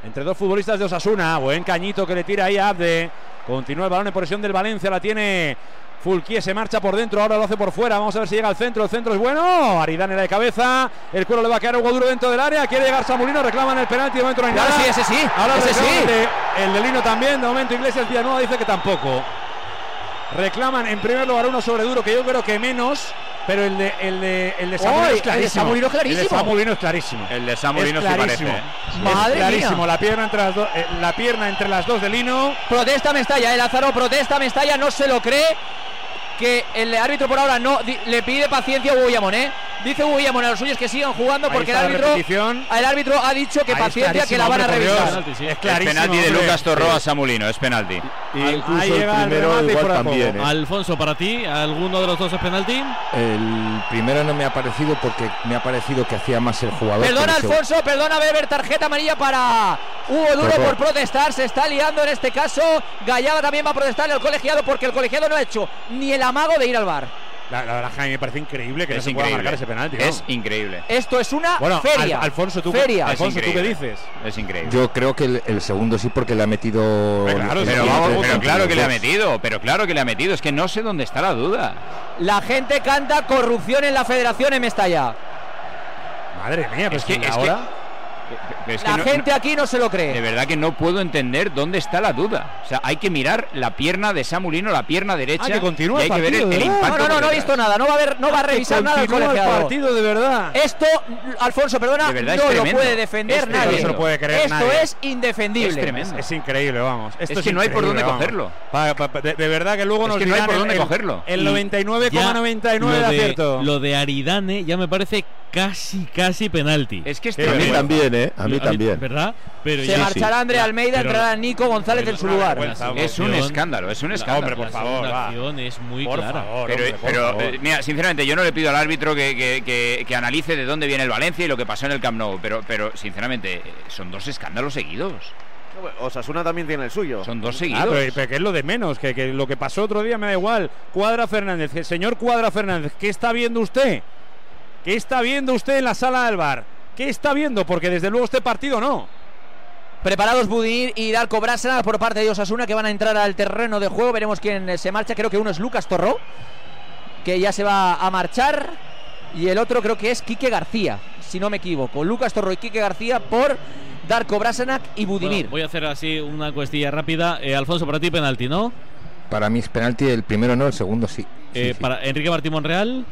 Entre dos futbolistas de Osasuna. Buen cañito que le tira ahí a Abde. Continúa el balón en posesión del Valencia. La tiene Fulquier se marcha por dentro, ahora lo hace por fuera. Vamos a ver si llega al centro. El centro es bueno. Aridane de cabeza. El cuero le va a quedar Hugo Duro dentro del área. Quiere llegar Samulino. Reclaman el penalti. De momento no hay Claro, nada. sí, ese sí, Ahora ese sí. el de Lino también. De momento Iglesias Villanueva dice que tampoco. Reclaman en primer lugar uno sobre Duro, que yo creo que menos. Pero el de, el de, el de Samulino ¡Ay! es el de clarísimo. Samulino es El de clarísimo. Samulino es clarísimo. El de Es sí clarísimo. parece. ¿eh? Es Madre clarísimo. mía. La pierna entre las dos. eh, la pierna entre las dos de Lino. Protesta Mestalla, el Lázaro protesta Mestalla, no se lo cree. Que el árbitro por ahora no di- le pide paciencia a Hugo Guillamón, ¿eh? Dice Hugo Guillamón a los suyos que sigan jugando Ahí porque el árbitro, el árbitro ha dicho que Ahí es paciencia que la van a revisar. Dios. Es Es clarísimo. penalti de. Lucas Torro a Samulino, es penalti. Y Ahí incluso el llega el primero y igual también. ¿eh? Alfonso, para ti, ¿alguno de los dos es penalti? El primero no me ha parecido porque me ha parecido que hacía más el jugador. Perdona el. Alfonso, perdona Weber, tarjeta amarilla para Hugo Duro Perdón. por protestar, se está liando en este caso. Gallaba también va a protestarle al colegiado porque el colegiado no ha hecho ni el amago de ir al bar. La, la verdad, Jaime, me parece increíble que no Es se pueda increíble. marcar ese penalti. Es ¿no? increíble. Esto es una Bueno, feria. Al- Alfonso, tú, feria. Alfonso, ¿tú qué dices? Es increíble. Yo creo que el, el segundo sí porque le ha metido. claro, el- pero el- vamos, el- pero el- claro que le ha metido, pero claro que le ha metido. Es que no sé dónde está la duda. La gente canta corrupción en la federación en Mestalla. Madre mía, pues Es que- que, es que- ahora. Pero es que La no- gente no- aquí no se lo de cree. verdad que no puedo entender dónde está la duda. O sea, hay que mirar la pierna de Samulino, la pierna derecha. Ah, que continúa y hay el que ver el, el impacto. No, no, no, no he visto nada. No va a ver, no va a revisar nada el partido, de verdad. Esto, Alfonso, perdona, De verdad no lo tremendo. puede defender Es nadie. tremendo. No se lo puede creer Esto nadie. es indefendible. Es tremendo. Es increíble, vamos. Esto Es que no hay por dónde vamos. cogerlo. Pa- pa- pa- de, de verdad que luego Es nos que no hay por dónde el- cogerlo. El Y 99,99 de acierto. Lo de Aridane ya me parece casi, casi penalti. Es que es Qué A mí tremendo. también, ¿eh? A mí también. ¿Verdad? Pero Se marchará André Almeida, entrará Nico González pero en su lugar. Es un escándalo, es un escándalo. Hombre, por favor, va. es muy Por clara. favor, Pero, eh, mira, sinceramente, yo no le pido al árbitro que, que- que- que analice de dónde viene el Valencia y lo que pasó en el Camp Nou, pero, pero sinceramente, eh, son dos escándalos seguidos. Osasuna también tiene el suyo. Son dos Ah, seguidos. pero, pero que es lo de menos, que, que lo que pasó otro día me da igual. Cuadra Fernández, el señor Cuadra Fernández, ¿qué está viendo usted? ¿Qué está viendo usted en la sala del bar? ¿Qué está viendo? Porque desde luego este partido no. Preparados Budimir y Darko Brasana por parte de Osasuna que van a entrar al terreno de juego. Veremos quién eh, se marcha. Creo que uno es Lucas Torró, que ya se va a marchar. Y el otro creo que es Quique García, si no me equivoco. Lucas Torró y Quique García por Darko Brasanac y Budimir. Bueno, voy a hacer así una cuestilla rápida. Eh, Alfonso, para ti penalti, ¿no? Para mí es penalti, el primero no, el segundo sí. Eh, Para Enrique Martín Monreal.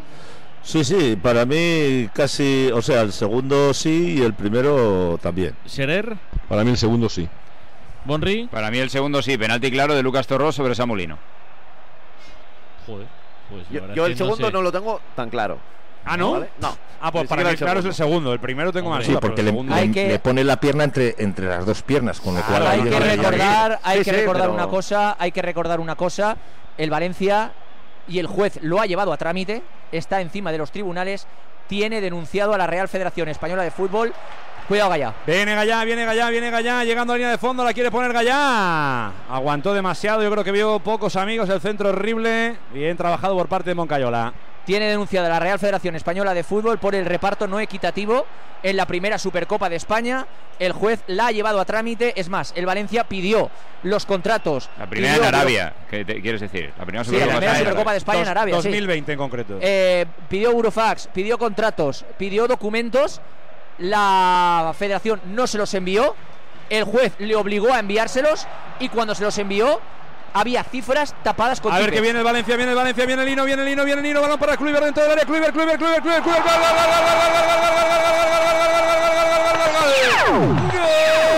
Sí, sí, para mí casi, o sea, el segundo sí y el primero también. Scherer. Para mí el segundo sí. Bonri. Para mí el segundo sí, penalti claro de Lucas Torró sobre Samulino. Joder. Pues Yo, yo el no segundo sé. no lo tengo tan claro. Ah, ¿no? ¿Vale? No. Ah, pues para mí claro es el segundo. El primero tengo más Sí, duda, porque le, le- Hay que- le pone la pierna entre, entre las dos piernas, con lo Claro, cual hay que recordar, hay Sí, que sí, recordar pero- una cosa, hay que recordar una cosa. El Valencia y el juez lo ha llevado a trámite, está encima de los tribunales, tiene denunciado a la Real Federación Española de Fútbol. Cuidado, Gallá. Viene Gallá, viene Gallá, viene Gallá, llegando a línea de fondo, la quiere poner Gallá. Aguantó demasiado, yo creo que vio pocos amigos, el centro horrible. Bien trabajado por parte de Moncayola. Tiene denunciado a la Real Federación Española de Fútbol por el reparto no equitativo en la primera Supercopa de España. El juez la ha llevado a trámite. Es más, el Valencia pidió los contratos. La primera pidió en Arabia, ¿qué te- quieres decir? La primera Sí, la Supercopa primera de España. Supercopa de España en Dos- Arabia. sí. 2020 en concreto. Eh, pidió Eurofax, pidió contratos, pidió documentos. La federación no se los envió. El juez le obligó a enviárselos y cuando se los envió había cifras tapadas con A ver que viene el Valencia, viene el Valencia, viene el Lino, viene el Lino, viene el Lino, balón para Kluivert dentro del área, Kluivert, Kluivert, Kluivert, Kluivert, Kluivert, gol, gol, gol, gol, gol, gol, gol, gol, gol, gol, gol, gol, gol, gol, Tiene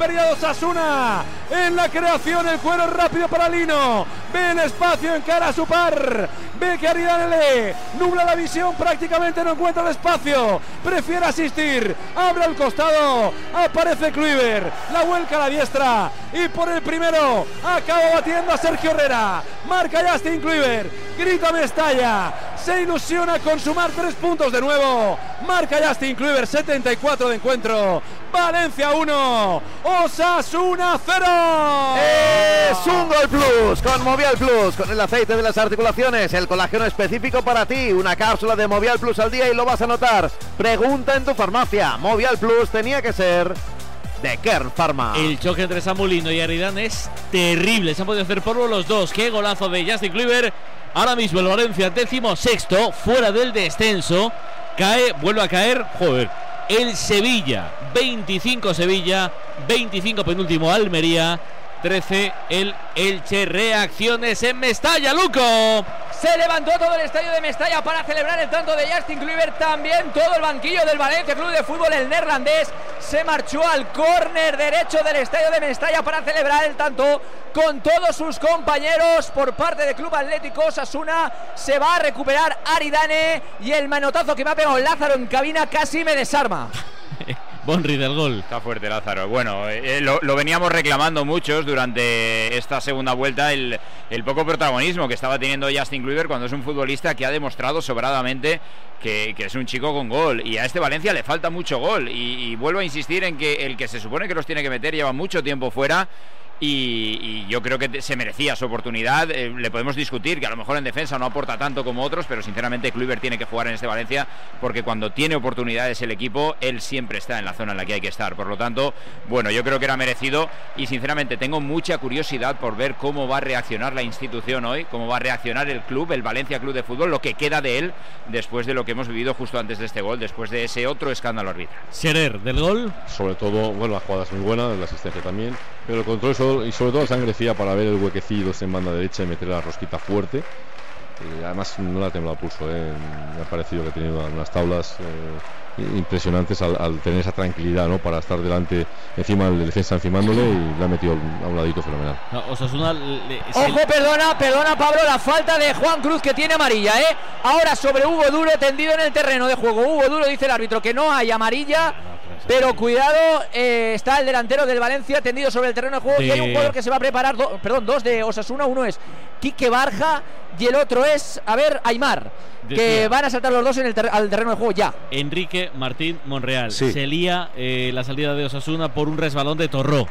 pérdida de en la creación. El cuero rápido para Lino. Ve el espacio, encara a su par. Ve que Aridane lee. Nubla la visión. Prácticamente no encuentra el espacio. Prefiere asistir. Abre al costado. Aparece Kluivert. La vuelca a la diestra. Y por el primero. Acaba batiendo a Sergio Herrera. Marca Justin Kluivert. Grita Mestalla. Se ilusiona con sumar tres puntos de nuevo. Marca Justin Kluivert. 74 de encuentro. Valencia 1. Osasuna 0. Es un gol plus con Movial Plus, con el aceite de las articulaciones, el colágeno específico para ti, una cápsula de Movial Plus al día y lo vas a notar. Pregunta en tu farmacia. Movial Plus tenía que ser de Kern Pharma. El choque entre Samulino y Aridán es terrible. Se han podido hacer polvo los dos. Qué golazo de Justin Kluivert. Ahora mismo el Valencia décimo sexto, fuera del descenso. Cae, vuelve a caer. Joder. El Sevilla, 25 Sevilla, 25 penúltimo Almería, 13 el Elche. Reacciones en Mestalla, Luco. Se levantó todo el estadio de Mestalla para celebrar el tanto de Justin Kluivert. También todo el banquillo del Valencia Club de Fútbol, el neerlandés, se marchó al córner derecho del estadio de Mestalla para celebrar el tanto con todos sus compañeros por parte del Club Atlético Sasuna. Se va a recuperar Aridane y el manotazo que me ha pegado Lázaro en cabina casi me desarma. Bonri del gol. Está fuerte Lázaro. Bueno, eh, lo, lo, veníamos reclamando muchos durante esta segunda vuelta, el, poco protagonismo que estaba teniendo Justin Kluivert cuando es un futbolista que ha demostrado sobradamente que, es un chico con gol. Y a este Valencia le falta mucho gol. Y vuelvo a insistir en que el que se supone que los tiene que meter lleva mucho tiempo fuera. Y, y, yo creo que se merecía su oportunidad. Eh, le podemos discutir que a lo mejor en defensa no aporta tanto como otros, pero sinceramente Kluivert tiene que jugar en este Valencia porque cuando tiene oportunidades el equipo, él siempre está en la zona en la que hay que estar. Por lo tanto, bueno, yo creo que era merecido y sinceramente tengo mucha curiosidad por ver cómo va a reaccionar la institución hoy, cómo va a reaccionar el club, el Valencia Club de Fútbol, lo que queda de él después de lo que hemos vivido justo antes de este gol, después de ese otro escándalo arbitral. Scherer, del gol. Sobre todo, bueno, la jugada es muy buena, la asistencia también, pero el control y sobre todo la sangre fría para ver el huequecillo en banda derecha y meter la rosquita fuerte. Y además no la ha temblado pulso, ¿eh? me ha parecido que tenía unas tablas eh, impresionantes al, al, tener esa tranquilidad ¿no? para estar delante, encima del defensa encimándole y le ha metido a un ladito fenomenal. No, Osasuna le, Ojo, perdona, perdona Pablo, la falta de Juan Cruz que tiene amarilla, ¿eh? Ahora sobre Hugo Duro tendido en el terreno de juego. Hugo Duro dice el árbitro que no hay amarilla. Pero cuidado, eh, está el delantero del Valencia tendido sobre el terreno de juego de... y hay un jugador que se va a preparar, do, perdón, dos de Osasuna, uno es Quique Barja y el otro es, a ver, Aymar. Que van a saltar los dos en el ter al terreno de juego ya. Enrique Martín Monreal, sí. se lía eh, la salida de Osasuna por un resbalón de Torró.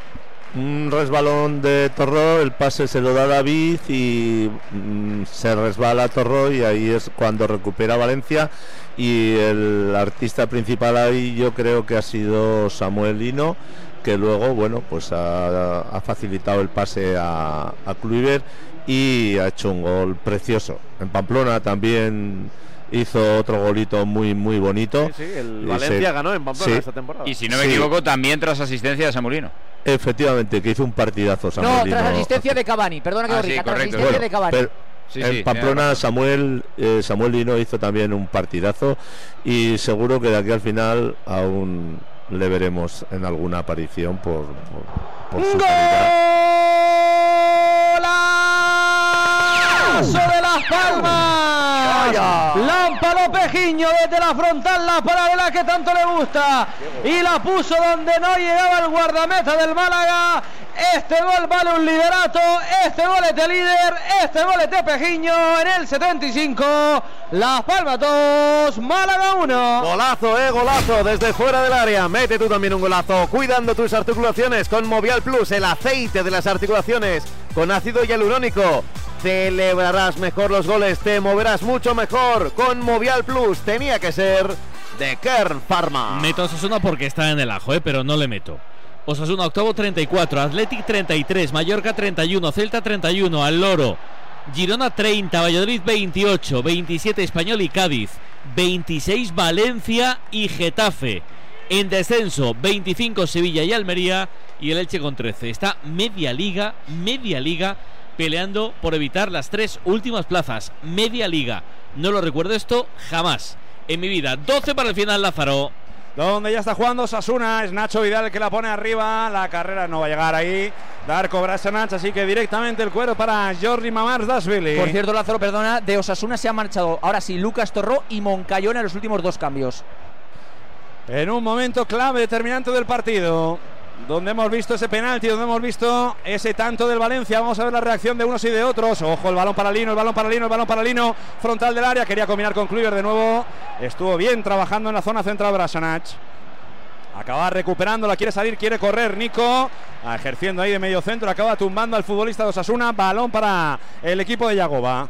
Un resbalón de Torró, el pase se lo da David y mm, se resbala Torró y ahí es cuando recupera Valencia y el artista principal ahí yo creo que ha sido Samuel Lino que luego bueno pues ha, ha facilitado el pase a, a Kluivert y ha hecho un gol precioso. En Pamplona también hizo otro golito muy muy bonito. Sí, sí, el Valencia se... ganó en Pamplona sí. esta temporada. Y si no me equivoco también tras asistencia de Samulino efectivamente que hizo un partidazo no tras asistencia de Cavani perdona que ah, lo rica, tras asistencia bueno, de Cavani. pero, Sí, en sí, Pamplona Samuel eh, Samuel Lino hizo también un partidazo y seguro que de aquí al final aún le veremos en alguna aparición por, por, por su ¡Golazo de Las Palmas! Lámpalo Pejiño desde la frontal, la paralela que tanto le gusta y la puso donde no llegaba el guardameta del Málaga este gol vale un liderato, este gol es de líder, este gol es de Pejiño en el 75. Las Palmas 2, Málaga 1. Golazo, eh, golazo desde fuera del área. Mete tú también un golazo, cuidando tus articulaciones con Movial Plus, el aceite de las articulaciones con ácido hialurónico. Celebrarás mejor los goles, te moverás mucho mejor con Movial Plus. Tenía que ser de Kern Pharma. Meto a Osasuna porque está en el ajo, eh, pero no le meto. Osasuna octavo 34, Athletic 33, Mallorca 31, Celta 31, Al Loro, Girona 30, Valladolid 28, 27 Español y Cádiz, 26 Valencia y Getafe. En descenso 25 Sevilla y Almería y el Elche con 13. Está media liga, media liga peleando por evitar las tres últimas plazas. Media liga. No lo recuerdo esto jamás en mi vida. 12 para el final Lázaro. donde ya está jugando Sasuna. Es Nacho Vidal el que la pone arriba. La carrera no va a llegar ahí. Darko Brasanac, así que directamente el cuero para Jordi Mamars Dasvili. Por cierto, Lázaro, perdona, de Osasuna se ha marchado ahora sí Lucas Torró y Moncayón en los últimos dos cambios. En un momento clave, determinante del partido donde hemos visto ese penalti, donde hemos visto ese tanto del Valencia. Vamos a ver la reacción de unos y de otros. Ojo, el balón para Lino, el balón para Lino, el balón para Lino, frontal del área. Quería combinar con Kluivert de nuevo. Estuvo bien trabajando en la zona central Brasanac. Acaba recuperando, la quiere salir, quiere correr Nico, ejerciendo ahí de medio centro, acaba tumbando al futbolista de Osasuna, balón para el equipo de Yagoba.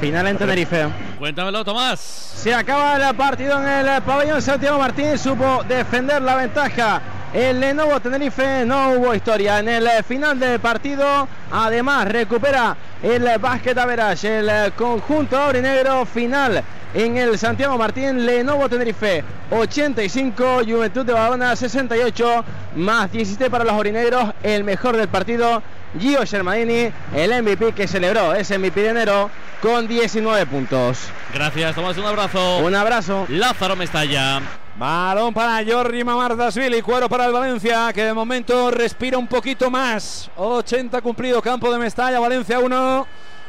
Final en Tenerife. Cuéntamelo, Tomás. Se acaba el partido en el pabellón. Santiago Martín supo defender la ventaja. El Lenovo Tenerife no hubo historia. En el final del partido, además, recupera el básquet Average. El conjunto aurinegro final en el Santiago Martín. Lenovo Tenerife 85, Juventud de Badona 68, más 17 para los aurinegros. El mejor del partido. Gio Shermadini, el MVP que celebró ese MVP de enero con 19 puntos. Gracias, Tomás, un abrazo. Un abrazo. Lázaro Mestalla. Balón para Jordi Mamardasvili, cuero para el Valencia, que de momento respira un poquito más. 80 cumplido, campo de Mestalla, Valencia 1.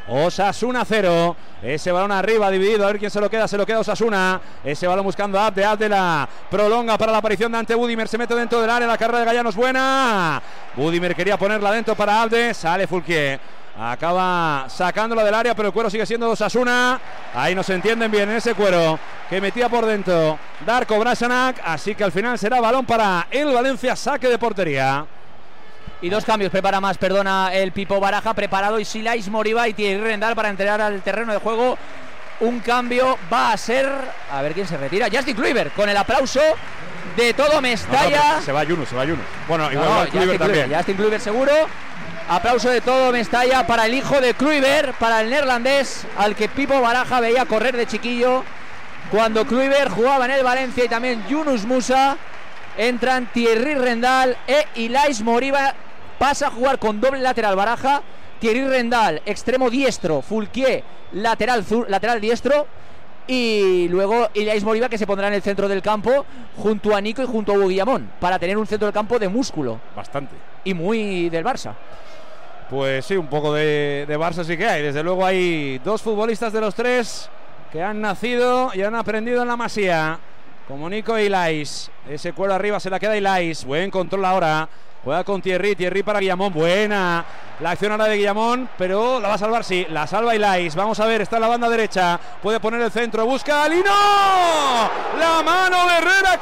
Osasuna 0. Ese balón arriba dividido. A ver quién se lo queda. Se lo queda Osasuna. Ese balón buscando a Abde. Abde la prolonga para la aparición de Ante Budimer. Se mete dentro del área. La carrera de Gallano es buena. Budimer quería ponerla dentro para Abde. Sale Fulquier. Acaba sacándola del área, pero el cuero sigue siendo Osasuna. Ahí no se entienden bien en ese cuero que metía por dentro Darko Brasanac. Así que al final será balón para el Valencia, saque de portería. Y dos cambios, prepara más, perdona, el Pipo Baraja preparado y Silais Moriba y Thierry Rendal para entregar al terreno de juego. Un cambio va a ser, a ver quién se retira, Justin Kluivert, con el aplauso de todo Mestalla. se va Yunus, se va Yunus. Bueno, igual No, va Justin también. Kluivert, Justin Kluivert seguro. Aplauso de todo Mestalla para el hijo de Kluivert, para el neerlandés, al que Pipo Baraja veía correr de chiquillo. Cuando Kluivert jugaba en el Valencia y también Yunus Musa, entran Thierry Rendal e Ilais Moriba. Pasa a jugar con doble lateral Baraja. Thierry Rendal, extremo diestro. Fulquier, lateral, zur- lateral diestro. Y luego Ilais Moriba que se pondrá en el centro del campo junto a Nico y junto a Hugo Guillamón para tener un centro del campo de músculo Bastante. y muy del Barça. Pues sí, un poco de, de Barça sí que hay. Desde luego hay dos futbolistas de los tres que han nacido y han aprendido en la masía. Como Nico y Ilais. Ese cuero arriba se la queda Ilais. Buen control ahora. Juega con Thierry. Thierry para Guillamón. Buena. La acción ahora de Guillamón. Pero la va a salvar, sí. La salva Ilais. Vamos a ver. Está en la banda derecha. Puede poner el centro. Busca a Lino. La mano de Herrera.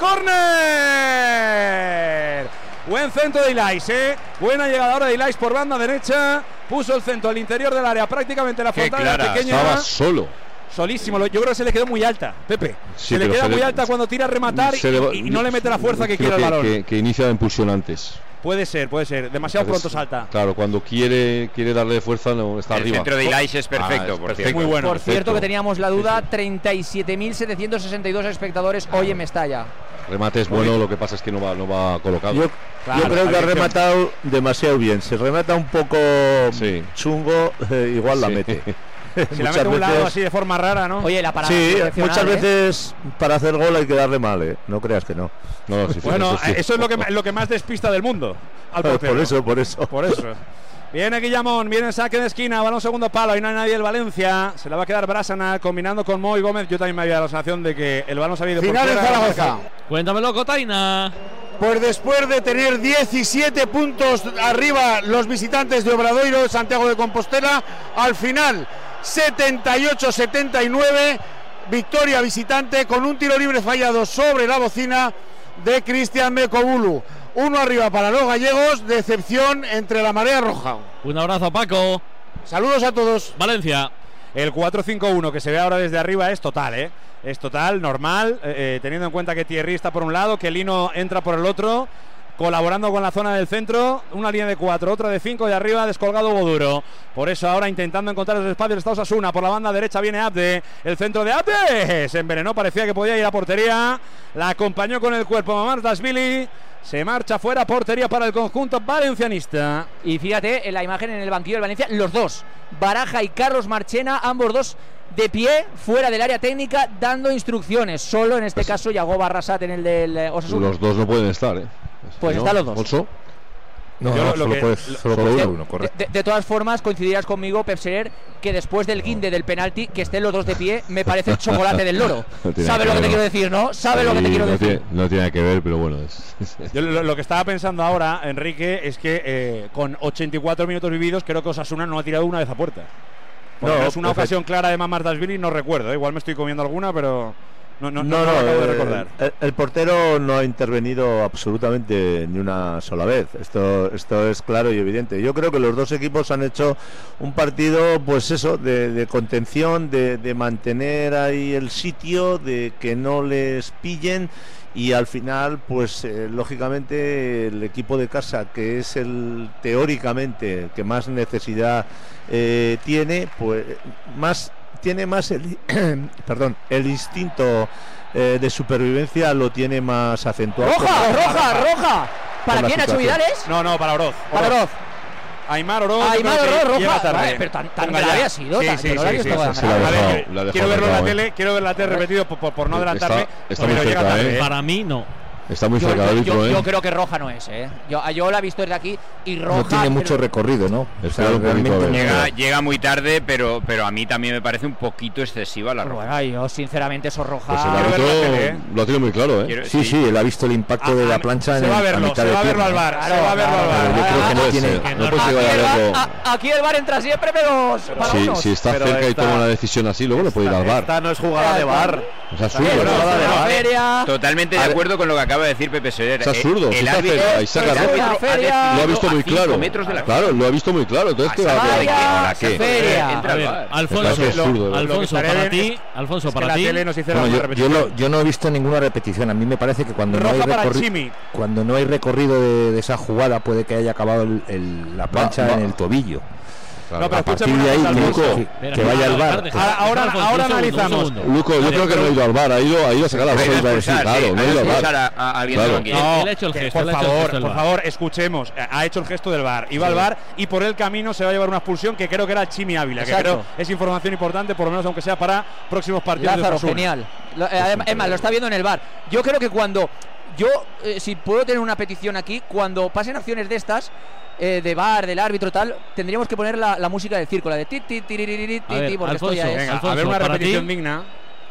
Corner. Buen centro de Ilais, ¿eh? Buena llegada ahora de Ilais por banda derecha. Puso el centro al interior del área, prácticamente la Qué frontal era clara, pequeña. estaba solo. Solísimo. Lo- Yo creo que se le quedó muy alta, Pepe. Sí, se le queda se muy le- alta cuando tira a rematar Se y, va- y no le mete la fuerza que quiere el balón. Que, que inicia la impulsión antes. Puede ser, puede ser. Demasiado Entonces, pronto salta. Claro, cuando quiere, quiere darle fuerza, no está El arriba. centro de Ilais es perfecto, por cierto. Muy bueno. Por cierto que Perfecto. teníamos la duda, 37.762 espectadores hoy en Mestalla. Remate es bueno, lo que pasa es que no va, no va colocado. Yo, Claro, yo creo que ha rematado demasiado bien. Si remata un poco Sí. chungo, eh, igual la Sí. mete. Si la Muchas mete a un lado veces- así de forma rara, ¿no? Oye, la parada Sí, muchas ¿eh? veces para hacer gol hay que darle mal, ¿eh? No creas que no. No, sí, sí, bueno, sí. eso es lo que, lo que más despista del mundo. Al Por eso, por eso. Por eso. Viene Guillamón, viene el saque de esquina, balón segundo palo, ahí no hay nadie del Valencia. Se la va a quedar Brasana combinando con Moy Gómez. Yo también me había dado la sensación de que el balón se había ido por Final en fuera. Zaragoza. Cuéntamelo, Cotaina. Pues después de tener 17 puntos arriba los visitantes de Obradoiro Santiago de Compostela, al final 78-79, victoria visitante con un tiro libre fallado sobre la bocina de Cristian Mecobulu. Uno arriba para los gallegos, decepción entre la marea roja. Un abrazo, Paco. Saludos a todos. Valencia. El 4-5-1 que se ve ahora desde arriba es total, ¿eh? Es total, normal, eh, eh, teniendo en cuenta que Thierry está por un lado, que Lino entra por el otro, colaborando con la zona del centro. Una línea de cuatro, otra de cinco y arriba descolgado Boduro. Por eso ahora intentando encontrar los espacios está Osasuna. Por la banda derecha viene Abde. El centro de Abde se envenenó, parecía que podía ir a portería. La acompañó con el cuerpo Mamar Dasvili. Se marcha fuera, portería para el conjunto valencianista. Y fíjate en la imagen en el banquillo del Valencia, los dos, Baraja y Carlos Marchena, ambos dos de pie, fuera del área técnica, dando instrucciones. Solo en este caso, Yago Barrasat en el del eh, Osasuna. Los dos no pueden estar, ¿eh? Pues, pues están los dos. Ocho. No, no, no solo, que, puedes, solo puede uno, correcto. De, de, todas formas, coincidirás conmigo, Pepserer, que después del guinde del penalti, que estén los dos de pie, me parece el chocolate del loro. ¿Sabe lo que te quiero decir, no? ¿Sabe lo que te quiero decir? Tiene, no tiene que ver, pero bueno. Es, es. Yo lo, lo, que estaba pensando ahora, Enrique, es que eh, con 84 minutos vividos, creo que Osasuna no ha tirado una vez a puerta. Porque no, es una ocasión clara de Mamardasvili, no recuerdo. ¿eh? Igual me estoy comiendo alguna, pero. No, no, no, no, no acabo. Eh, el, portero no ha intervenido absolutamente ni una sola vez. Esto, esto es claro y evidente. Yo creo que los dos equipos han hecho un partido, pues eso, de, contención, de, mantener ahí el sitio, de que no les pillen y al final pues eh, lógicamente el equipo de casa que es el teóricamente que más necesidad eh, tiene pues más tiene más el, perdón, el instinto eh, de supervivencia lo tiene más acentuado. ¡Roja, la, roja, la, roja! ¿Para quién, Nacho Vidales? No, no, para Oroz. Para Oroz. Aymar Oroz. Aymar Oroz, roja. Vale, pero tan, tan grave ha sido. Sí, sí, sí, sí, sí la quiero verlo en la tele, quiero ver la tele repetido por, por, por no adelantarme. Está, está muy cerca, tarde, ¿eh? ¿eh? Para mí, no. Está muy yo, cerca yo, yo, ¿eh? yo, creo que roja no es, ¿eh? Yo, yo la he visto desde aquí y roja. No tiene mucho recorrido, ¿no? Realmente llega, llega, muy tarde, pero, pero a mí también me parece un poquito excesiva la roja. Yo sinceramente eso roja. Pues ¿eh? Lo ha tenido muy claro, ¿eh? Sí, sí, sí, él ha visto el impacto de ah, la ah, plancha se va a verlo, se va a verlo al bar. Se va a verlo al bar. Yo creo que no tiene. No puede llegar a ah, Aquí el bar entra siempre, pero. Si está cerca y toma una decisión así, luego le puede ir al bar. Esta no es jugada de bar. O sea, Totalmente de acuerdo con lo que acaba acaba de decir Pepe Es absurdo. El, el árbitro, lo ha visto muy claro. Claro, lo ha visto muy claro. Entonces, ¿qué va. Alfonso, ¿eh? Alfonso, para ti. Alfonso, para ti. Yo no he visto ninguna repetición. A mí me parece que cuando no hay recorrido cuando no hay recorrido de esa jugada puede que haya acabado la plancha en el tobillo. Claro, no, pero a partir de ahí, Luco, que vaya al bar. Ahora, ahora analizamos. Luco, yo creo que no ha ido al bar, ha ido, ha ido a sacar las cosas de no ha ido al bar. Por favor, por favor, escuchemos. Ha hecho el gesto del bar. Iba al bar y por el camino se va a llevar una expulsión que creo que era Chimi Ávila. Que creo es información importante, por lo menos aunque sea para próximos partidos. Lázaro, genial. Además, lo está viendo en el bar. Yo creo que cuando yo, eh, si puedo tener una petición aquí, cuando pasen acciones de estas, eh, de bar, del árbitro tal, tendríamos que poner la, música del círculo, la de ti, ti, ti, ti, porque esto ya es. venga, una repetición digna.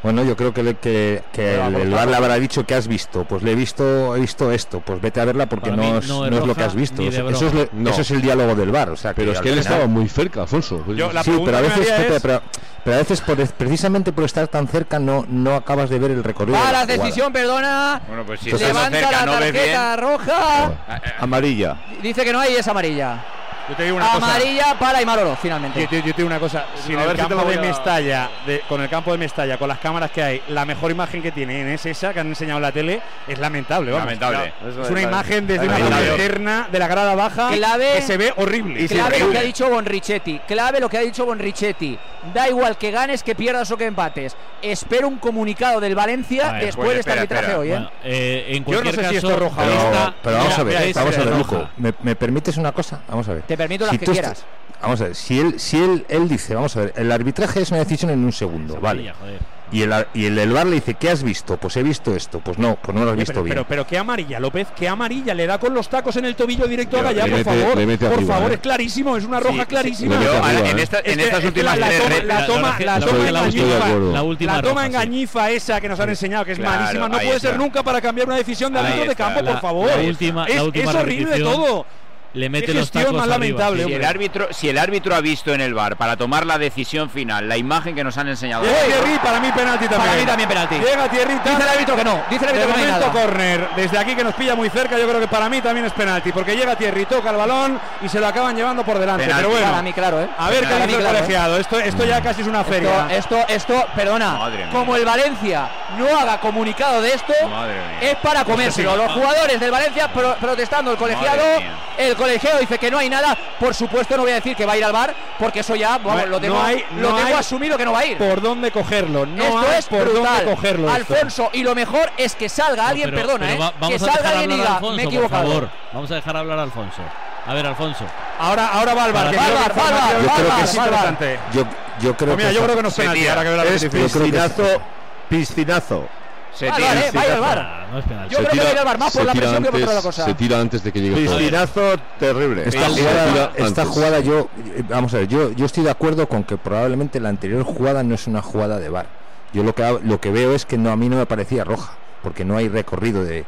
Bueno, yo creo que, le, que, que el, el bar le habrá dicho que has visto. Pues le he visto, he visto esto. Pues vete a verla porque no es, lo que has visto. Eso es, lo, no. eso es, el diálogo del bar. O sea, pero es que él estaba muy cerca, Alfonso. Pero a veces, pero, a veces precisamente por estar tan cerca no, no acabas de ver el recorrido. Ah, la, decisión, perdona. Bueno, pues si levanta la tarjeta roja. Amarilla. Dice que no hay, es amarilla. Amarilla cosa. para Aymar finalmente. Yo, yo, te digo una cosa. Sin el campo de Mestalla, con el campo de Mestalla, con las cámaras que hay, la mejor imagen que tienen es esa que han enseñado en la tele. Es lamentable, vamos. Lamentable. Es, una imagen desde una linterna de la grada baja clave, que se ve horrible. clave lo que ha dicho Bonrichetti. Clave lo que ha dicho Bonrichetti. Da igual que ganes, que pierdas o que empates. Espero un comunicado del Valencia después pues, de este arbitraje hoy. ¿eh? en cualquier yo no sé si esto es roja. Pero, pero vamos a ver, vamos a ver, Luco. ¿Me, ¿Me permites una cosa? Vamos a ver. Permito las que quieras. Vamos a ver, si él, si él, él dice, vamos a ver, el arbitraje es una decisión en un segundo, vale. Joder. Y el, y el, el bar le dice, ¿qué has visto? Pues he visto esto. Pues no, pues no lo has visto bien. Pero, pero, qué amarilla, López, qué amarilla. Le da con los tacos en el tobillo directo pero, a por favor. Por favor, ¿eh? es clarísimo, es una roja clarísima. En, ¿eh? esta, en estas últimas la, la, toma, la, toma, la, toma, engañifa esa que nos han enseñado, que es malísima, no puede ser nunca para cambiar una decisión de árbitro de campo, por favor. es horrible de todo le mete los tacos más lamentable, si el árbitro si el árbitro ha visto en el bar para tomar la decisión final la imagen que nos han enseñado. Para mí penalti también. para mí también penalti. Llega Thierry dice el árbitro que no dice el árbitro que no corner desde aquí que nos pilla muy cerca yo creo que para mí también es penalti porque llega Thierry toca el balón y se lo acaban llevando por delante pero bueno para mí claro ¿eh? a ver qué dice el ¿eh? colegiado. Esto esto ya casi es una feria. Esto esto perdona como el Valencia no haga comunicado de esto es para comérselo. Los jugadores del Valencia protestando el colegiado colegiado dice que no hay nada. Por supuesto, no voy a decir que va a ir al bar, porque eso ya, vamos, No- lo tengo, no hay- lo no tengo hay asumido que no va a ir. Por dónde cogerlo. No esto hay es por brutal. dónde cogerlo. esto. Alfonso, y lo mejor es que salga alguien, Pero- perdona, pero ¿eh? que salga alguien y diga, Alfonso, me he por equivocado. favor. Vamos a dejar hablar a Alfonso. A ver, Alfonso. Ahora, ahora va al bar. Ti. creo que es interesante. Yo, yo creo que yo esa- creo que no es penalti, ahora que veo la piscinazo. Se Vale, tira, vale, se va a ir al tira- bar. No es penal. Yo creo que va a ir al bar más por se la tira presión que por otra antes- cosa. Se tira antes de que llegue. Piscinazo terrible. Esta Sí, jugada, tira esta antes. jugada yo, vamos a ver, yo, yo estoy de acuerdo con que probablemente la anterior jugada no es una jugada de bar. Yo lo que lo que veo es que no a mí no me parecía roja, porque no hay recorrido de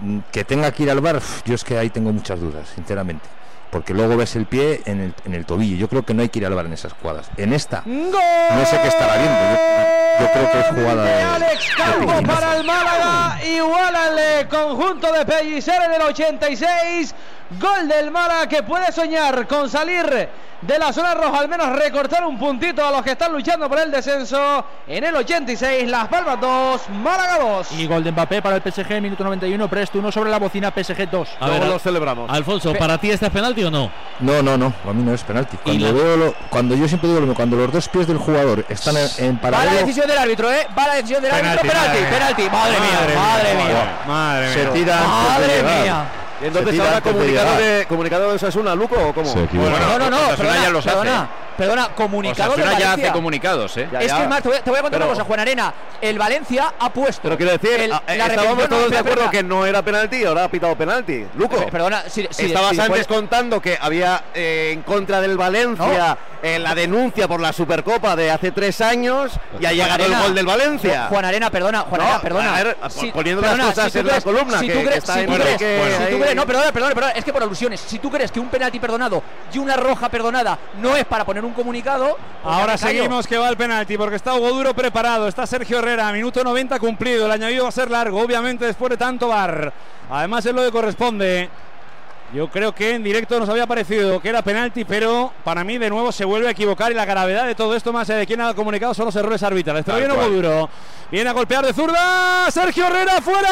mm, que tenga que ir al bar. Yo es que ahí tengo muchas dudas, sinceramente, porque luego ves el pie en el, en el tobillo. Yo creo que no hay que ir al bar en esas jugadas. En esta no sé qué estará viendo. Yo, yo creo que es jugada de, Alex de Campos piscinazo. para el Málaga. Iguala el eh, conjunto de Pellicer en el 86. Gol del Málaga que puede soñar con salir de la zona roja, al menos recortar un puntito a los que están luchando por el descenso. En el 86, Las Palmas 2, Málaga 2. Y gol de Mbappé para el PSG, minuto 91, Presto 1 sobre la bocina, PSG 2. A ver, Al- celebramos. Alfonso, ¿para ti este es penalti o no? No, no, no, a mí no es penalti. Cuando veo lo- cuando yo siempre digo lo mismo, cuando los dos pies del jugador están en, en Va la paralelo, decisión del árbitro, ¿eh? Va la decisión del árbitro. Penalti, penalti. Madre mía, madre mía. Madre mía. Madre mía. Se tira ahora antes de comunicado de, comunicado de Osasuna, Luco, ¿o cómo? Equivoca. No, no, no, Osasuna perdona, ya los hace. Perdona, comunicado ya Valencia. hace comunicados, ¿eh? Ya, es ya. que más, te voy, a- te voy a contar Pero- una cosa, Juan Arena. El Valencia ha puesto. Pero quiero decir, el- ah, eh, la estábamos repetición- todos de acuerdo espera, que no era penalti, ahora ha pitado penalti. Luco, Perdona, si, si- estabas si antes contando que había eh, en contra del Valencia eh, la denuncia por la Supercopa de hace tres años y ha llegado el Arena, gol del Valencia. Juan Arena, perdona, Juan No, Arena, perdona. a ver, Si- poniendo las cosas tú en la crees- columna, si que- tú que crees- está si en tú el crees- que si tú ahí- crees- no, perdona, perdona, perdona, es que por alusiones, si tú crees que un penalti perdonado y una roja perdonada no es para poner un comunicado, pues ya Ahora seguimos que va el penalti porque está Hugo Duro preparado, está Sergio Herrera, minuto 90 cumplido, el añadido va a ser largo, obviamente después de tanto bar. Además es lo que corresponde. Yo creo que en directo nos había parecido que era penalti, pero para mí de nuevo se vuelve a equivocar y la gravedad de todo esto, más allá de quien ha comunicado, son los errores arbitrales. Pero viene Hugo. Duro, viene a golpear de zurda, Sergio Herrera fuera.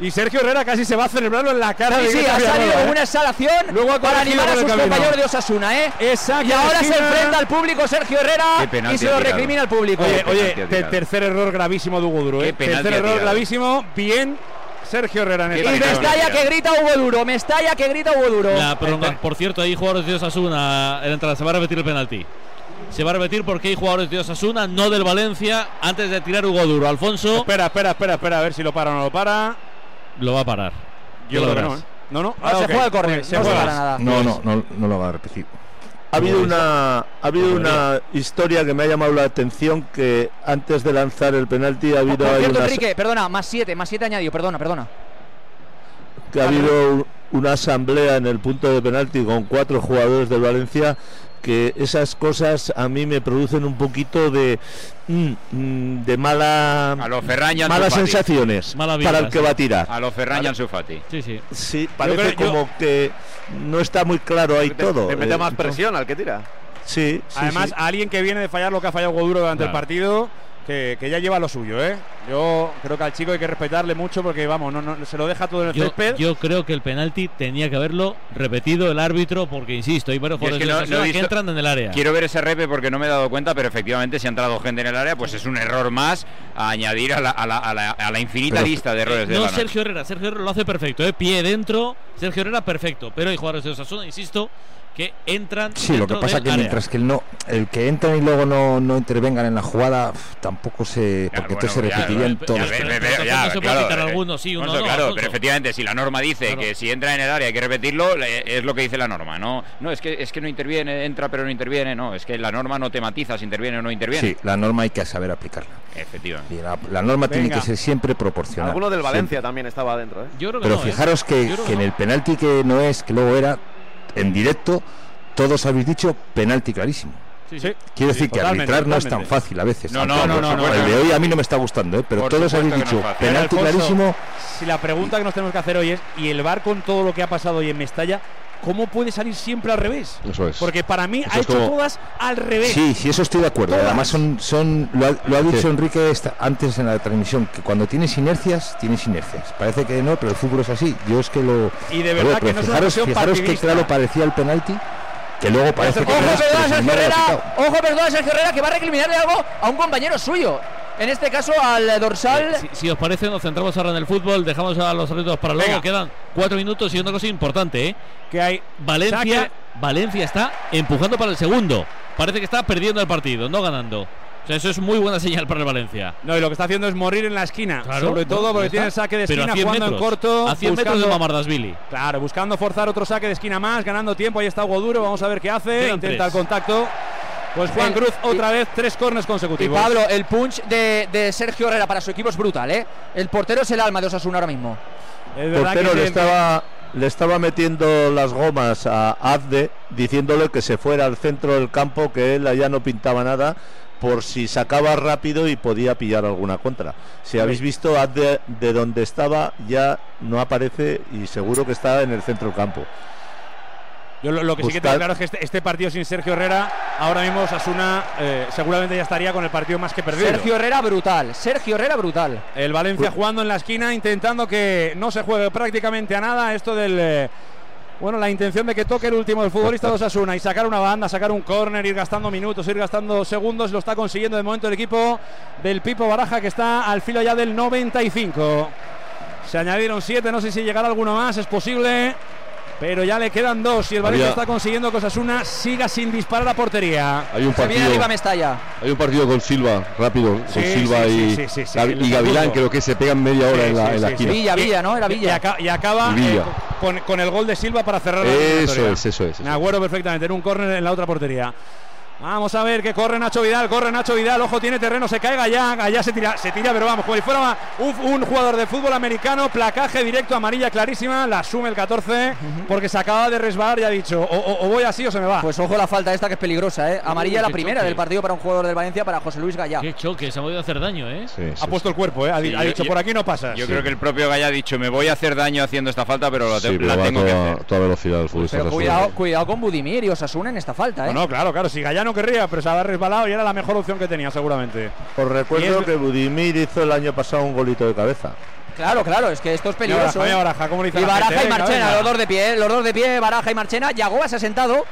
Y Sergio Herrera casi se va a celebrarlo en la cara Sí, de sí, ha salido con ¿eh? una exhalación Luego para animar a el sus compañeros de Osasuna, ¿eh? Esa Y ahora se enfrenta al público Sergio Herrera penalti y se lo recrimina al público. Oye, oye, te- tercer error gravísimo de Hugo Duro, ¿eh? Tercer error gravísimo, bien Sergio Herrera en esta y. Mestalla que grita Hugo Duro, Mestalla que grita Hugo Duro. La por cierto, hay jugadores de Osasuna en la entrada. Se va a repetir el penalti. Se va a repetir porque hay jugadores de Osasuna, no del Valencia, antes de tirar Hugo Duro. Alfonso Espera, espera, espera, espera, a ver si lo para o no lo para. Lo va a parar. Yo lo creo. ¿eh? No, no. Ah, se ok. juega el córner, se no juega. para nada. no, no, no, no lo va a repetir. Ha habido una, ha habido una historia que me ha llamado la atención que antes de lanzar el penalti ha habido, hay cierto, una, Enrique, perdona, más siete, más siete añadido, perdona, perdona. que ha habido un- una asamblea en el punto de penalti con cuatro jugadores del Valencia que esas cosas a mí me producen un poquito de mm, mm, de mala A lo Ferran y Ansu malas sensaciones Mala vibra, para el que sí. va a tirar. A lo Ferran y Ansu Fati. Sí, sí. Sí, parece creo- yo- como que no está muy claro ahí Te- todo. Te mete Eh, más presión al que tira. Sí, sí, Además, sí. alguien que viene de fallar lo que ha fallado Hugo Duro durante Claro. el partido, que, que ya lleva lo suyo, ¿eh? Yo creo que al chico hay que respetarle mucho porque, vamos, no, no- se lo deja todo en el Yo, césped. yo creo que el penalti tenía que haberlo repetido el árbitro porque, insisto, hay varios Yo es jugadores que no- que entran en el área. Quiero ver ese repe porque no me he dado cuenta, pero efectivamente si ha entrado gente en el área, pues es un error más a añadir a la, a la- a la- a la infinita Pero- lista de errores de no la. Sergio Herrera, Sergio Herrera lo hace perfecto, ¿eh? pie dentro, Sergio Herrera perfecto, pero hay jugadores de Osasuna, insisto, que entran Sí, lo que pasa que área. mientras que él no, el que entran y luego no, no intervengan en la jugada, tampoco se, porque entonces se bueno, repetirían todos. claro, quitar eh, alguno, sí, uno Alfonso, no, claro, Alfonso. pero efectivamente, si la norma dice Claro. que si entra en el área hay que repetirlo, es lo que dice la norma, ¿no? No, es que, es que no interviene, entra pero no interviene, no, es que la norma no te matiza si interviene o no interviene. Sí, la norma hay que saber aplicarla. Efectivamente. Y la, la norma tiene Venga. que ser siempre proporcional. Alguno del siempre. Valencia también estaba dentro, ¿eh? Yo creo que Pero no, ¿eh? fijaros que, Yo creo que en no. el penalti que no es, que luego era en directo, todos habéis dicho penalti clarísimo. Sí, Sí. sí. Quiero Sí, decir que totalmente, arbitrar no es tan fácil a veces. No, no, no, no, supuesto no, El de hoy a mí no me está gustando, ¿eh? pero Por todos habéis dicho no penalti Alfonso, clarísimo. Si la pregunta que nos tenemos que hacer hoy es, ¿y el bar con todo lo que ha pasado hoy en Mestalla, ¿cómo puede salir siempre al revés? Eso es. Porque para mí Eso ha hecho como- todas al revés. Sí, sí, eso estoy de acuerdo. Todas. Además, son, son lo, ha, lo ha dicho Sí. Enrique esta- antes en la transmisión, que cuando tienes inercias, tienes inercias. Parece que no, pero el fútbol es así. Yo es que lo. Y de verdad que no es una fijaros, fijaros que claro parecía el penalti, que luego parece que Ojo, perdón, Sergio Herrera. Ojo, perdón, Sergio Herrera, que va a recriminarle algo a un compañero suyo. En este caso, al eh, dorsal. Si, si os parece, nos centramos ahora en el fútbol, dejamos a los árbitros para luego. Venga. Quedan cuatro minutos y una cosa importante, ¿eh? Que hay Valencia, saque. Valencia está empujando para el segundo. Parece que está perdiendo el partido, no ganando. O sea, eso es muy buena señal para el Valencia. No, y lo que está haciendo es morir en la esquina. Claro, sobre todo porque tiene el saque de Pero a esquina 100 jugando en corto. a 100 metros de buscando- Mamardashvili. Claro, buscando forzar otro saque de esquina más, ganando tiempo. Ahí está Hugo Duro, vamos a ver qué hace. Quedan Intenta tres. el contacto. Pues Juan El- Cruz y- otra vez, tres corners Y consecutivos. Pablo, el punch de, de Sergio Herrera para su equipo es brutal, ¿eh? El portero es el alma de Osasuna ahora mismo. El portero que le estaba, le estaba metiendo las gomas a Azde, diciéndole que se fuera al centro del campo, que él allá no pintaba nada, por si sacaba rápido y podía pillar alguna contra. Si habéis visto, Azde de donde estaba ya no aparece y seguro que está en el centro del campo. Yo lo, lo que sí que tengo claro es que este, este partido sin Sergio Herrera, ahora mismo Osasuna eh, seguramente ya estaría con el partido más que perdido. Sergio Herrera brutal. Sergio Herrera brutal. El Valencia jugando en la esquina, intentando que no se juegue prácticamente a nada. Esto del. eh, bueno, la intención de que toque el último del futbolista de Osasuna y sacar una banda, sacar un córner, ir gastando minutos, ir gastando segundos, lo está consiguiendo de momento el equipo del Pipo Baraja que está al filo ya del 95. Se añadieron siete, no sé si llegará alguno más, es posible, pero ya le quedan dos y el Valencia Había- está consiguiendo que Osasuna siga sin disparar a portería. Hay un Se viene partido. arriba Mestalla. Hay un partido con Silva, rápido, con Silva sí, y, sí, sí, sí, sí, Gavi- el y Gavilán, creo que se pegan media hora Sí, en la, sí, en la sí, esquina. Villa, Villa, ¿no? Era Y, Villa. y acaba Y Villa. eh, con, con el gol de Silva para cerrar la Eso es, eso es, eso Me acuerdo perfectamente, en un córner en la otra portería. Vamos a ver que corre Nacho Vidal, corre Nacho Vidal, ojo, tiene terreno, se cae Gallá, Gallá se tira, se tira, pero vamos, como si fuera un, un jugador de fútbol americano, placaje directo, amarilla clarísima, la asume el 14, porque se acaba de resbalar y ha dicho, o, o- o voy así o se me va. Pues ojo la falta esta que es peligrosa, ¿eh? Amarilla Uy, la primera choque. del partido para un jugador del Valencia, para José Luis Gallá. Qué choque, se ha podido hacer daño, ¿eh? Sí, sí, ha puesto el cuerpo, ¿eh? ha, yo- dicho, yo- por aquí no pasas. Yo Sí. creo que el propio Gaya ha dicho, me voy a hacer daño haciendo esta falta, pero la, te- sí, pero la tengo que toda, hacer. toda velocidad el futbolista. Pero cuidado, cuidado con Budimir y Osasuna en esta falta, ¿eh? No, no, claro, claro, si Gallá no querría, pero se ha resbalado y era la mejor opción que tenía seguramente. Os recuerdo Y es- que Budimir hizo el año pasado un golito de cabeza. Claro, claro, es que esto es peligroso. Baraja, ¿eh? Baraja, cómo le hizo Y Baraja gente, y Marchena, los dos de pie, los dos de pie, Baraja y Marchena. Yagoba se ha sentado.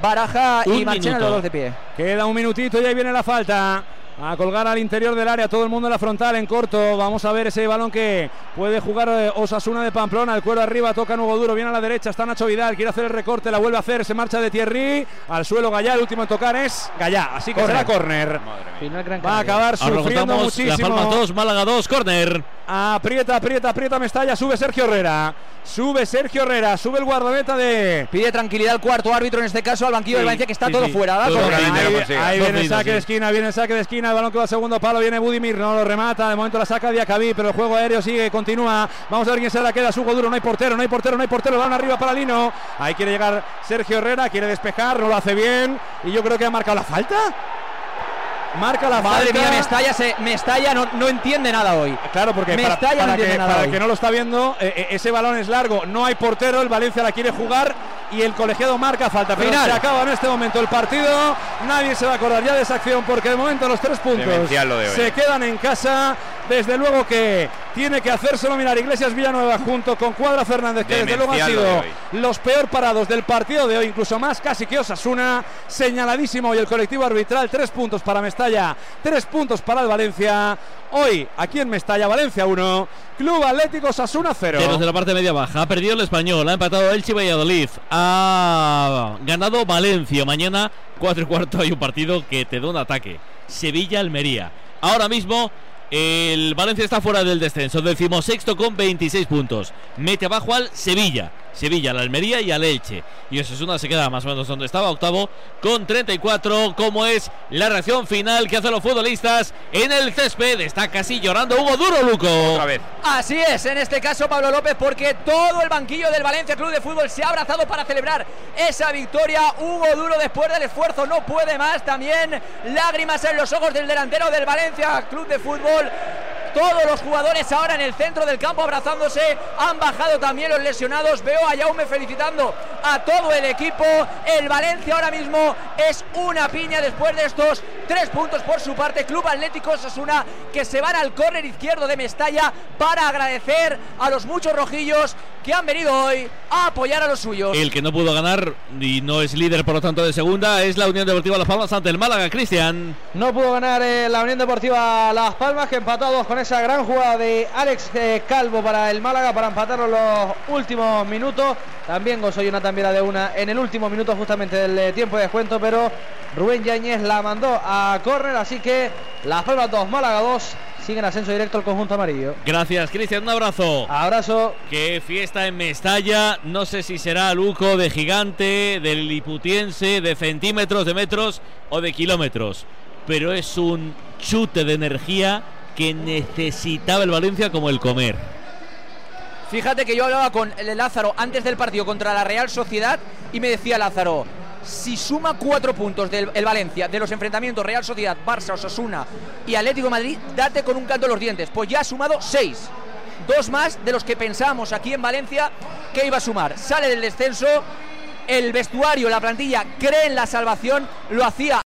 Baraja y Un Marchena, minuto. los dos de pie. Queda un minutito y ahí viene la falta. A colgar al interior del área, todo el mundo en la frontal, en corto. Vamos a ver ese balón que puede jugar eh, Osasuna de Pamplona. El cuero arriba, toca Nuevo Duro, viene a la derecha, está Nacho Vidal, quiere hacer el recorte, la vuelve a hacer, se marcha de Thierry. Al suelo Gallá, el último en tocar es Gallá, así que será córner. Va a acabar sufriendo contamos La Palma muchísimo. 2, Málaga 2, córner. Aprieta, aprieta, aprieta Mestalla, sube Sergio Herrera. Sube Sergio Herrera, sube el guardameta de. Pide tranquilidad al cuarto árbitro, en este caso al banquillo Sí, del Valencia, que está sí, todo sí. fuera. Ahí, ahí viene el saque de esquina, viene el saque de esquina, el balón que va a segundo palo, viene Budimir, no lo remata, de momento la saca Diacabí, pero el juego aéreo sigue, continúa, vamos a ver quién se la queda, Hugo Duro, no hay portero, no hay portero, no hay portero, balón arriba para Lino, ahí quiere llegar Sergio Herrera, quiere despejar, no lo hace bien, y yo creo que ha marcado la falta. Marca la Madre falta. mía, Mestalla, se, Mestalla no, no entiende nada hoy. Claro, porque para, Mestalla no para entiende que, nada para hoy. el que no lo está viendo, eh, eh, ese balón es largo, no hay portero, el Valencia la quiere jugar y el colegiado marca falta. Pero Final. se acaba en este momento el partido, nadie se va a acordar ya de esa acción porque de momento los tres puntos Demencial lo de hoy. se quedan en casa. Desde luego que tiene que hacérselo mirar Iglesias Villanueva junto con Cuadra Fernández, que desde luego han sido los peor parados del partido de hoy, incluso más casi que Osasuna. Señaladísimo hoy el colectivo arbitral, tres puntos para Mestalla, tres puntos para el Valencia. Hoy, aquí en Mestalla, Valencia 1, Club Atlético Osasuna 0. Ceros de la parte media baja. Ha perdido el español, ha empatado Elche y Valladolid. Ha ganado Valencia. Mañana, 4 y cuarto, hay un partido que te da un ataque. Sevilla-Almería. Ahora mismo, el Valencia está fuera del descenso. Decimosexto con 26 puntos. Mete abajo al Sevilla. Sevilla, al Almería y al Elche. Y Osasuna se queda más o menos donde estaba, octavo, con 34. Como es la reacción final que hacen los futbolistas en el césped? Está casi llorando Hugo Duro, Luco. Otra vez. Así es, en este caso Pablo López, porque todo el banquillo del Valencia Club de Fútbol se ha abrazado para celebrar esa victoria. Hugo Duro después del esfuerzo no puede más. También lágrimas en los ojos del delantero del Valencia Club de Fútbol. Todos los jugadores ahora en el centro del campo abrazándose. Han bajado también los lesionados. Veo a Jaume felicitando a todo el equipo. El Valencia ahora mismo es una piña después de estos tres puntos por su parte. Club Atlético Osasuna que se van al córner izquierdo de Mestalla para agradecer a los muchos rojillos que han venido hoy a apoyar a los suyos. El que no pudo ganar y no es líder, por lo tanto, de segunda es la Unión Deportiva Las Palmas ante el Málaga, Cristian. No pudo ganar eh, la Unión Deportiva Las Palmas, que empató a dos con esa gran jugada de Alex eh, Calvo para el Málaga para empatarlo los últimos minutos. También gozó Jonathan Viera de una en el último minuto justamente del eh, tiempo de descuento, pero Rubén Yáñez la mandó a córner, así que Las Palmas 2, Málaga 2. Sigue en ascenso directo el conjunto amarillo. Gracias, Cristian. Un abrazo. Abrazo. Qué fiesta en Mestalla. No sé si será Luco de gigante, del liputiense, de centímetros, de metros o de kilómetros. Pero es un chute de energía que necesitaba el Valencia como el comer. Fíjate que yo hablaba con Lázaro antes del partido contra la Real Sociedad y me decía Lázaro, si suma cuatro puntos del el Valencia de los enfrentamientos Real Sociedad, Barça, Osasuna y Atlético Madrid, date con un canto en los dientes. Pues ya ha sumado seis. Dos más de los que pensábamos aquí en Valencia que iba a sumar. Sale del descenso, el vestuario, la plantilla cree en la salvación, lo hacía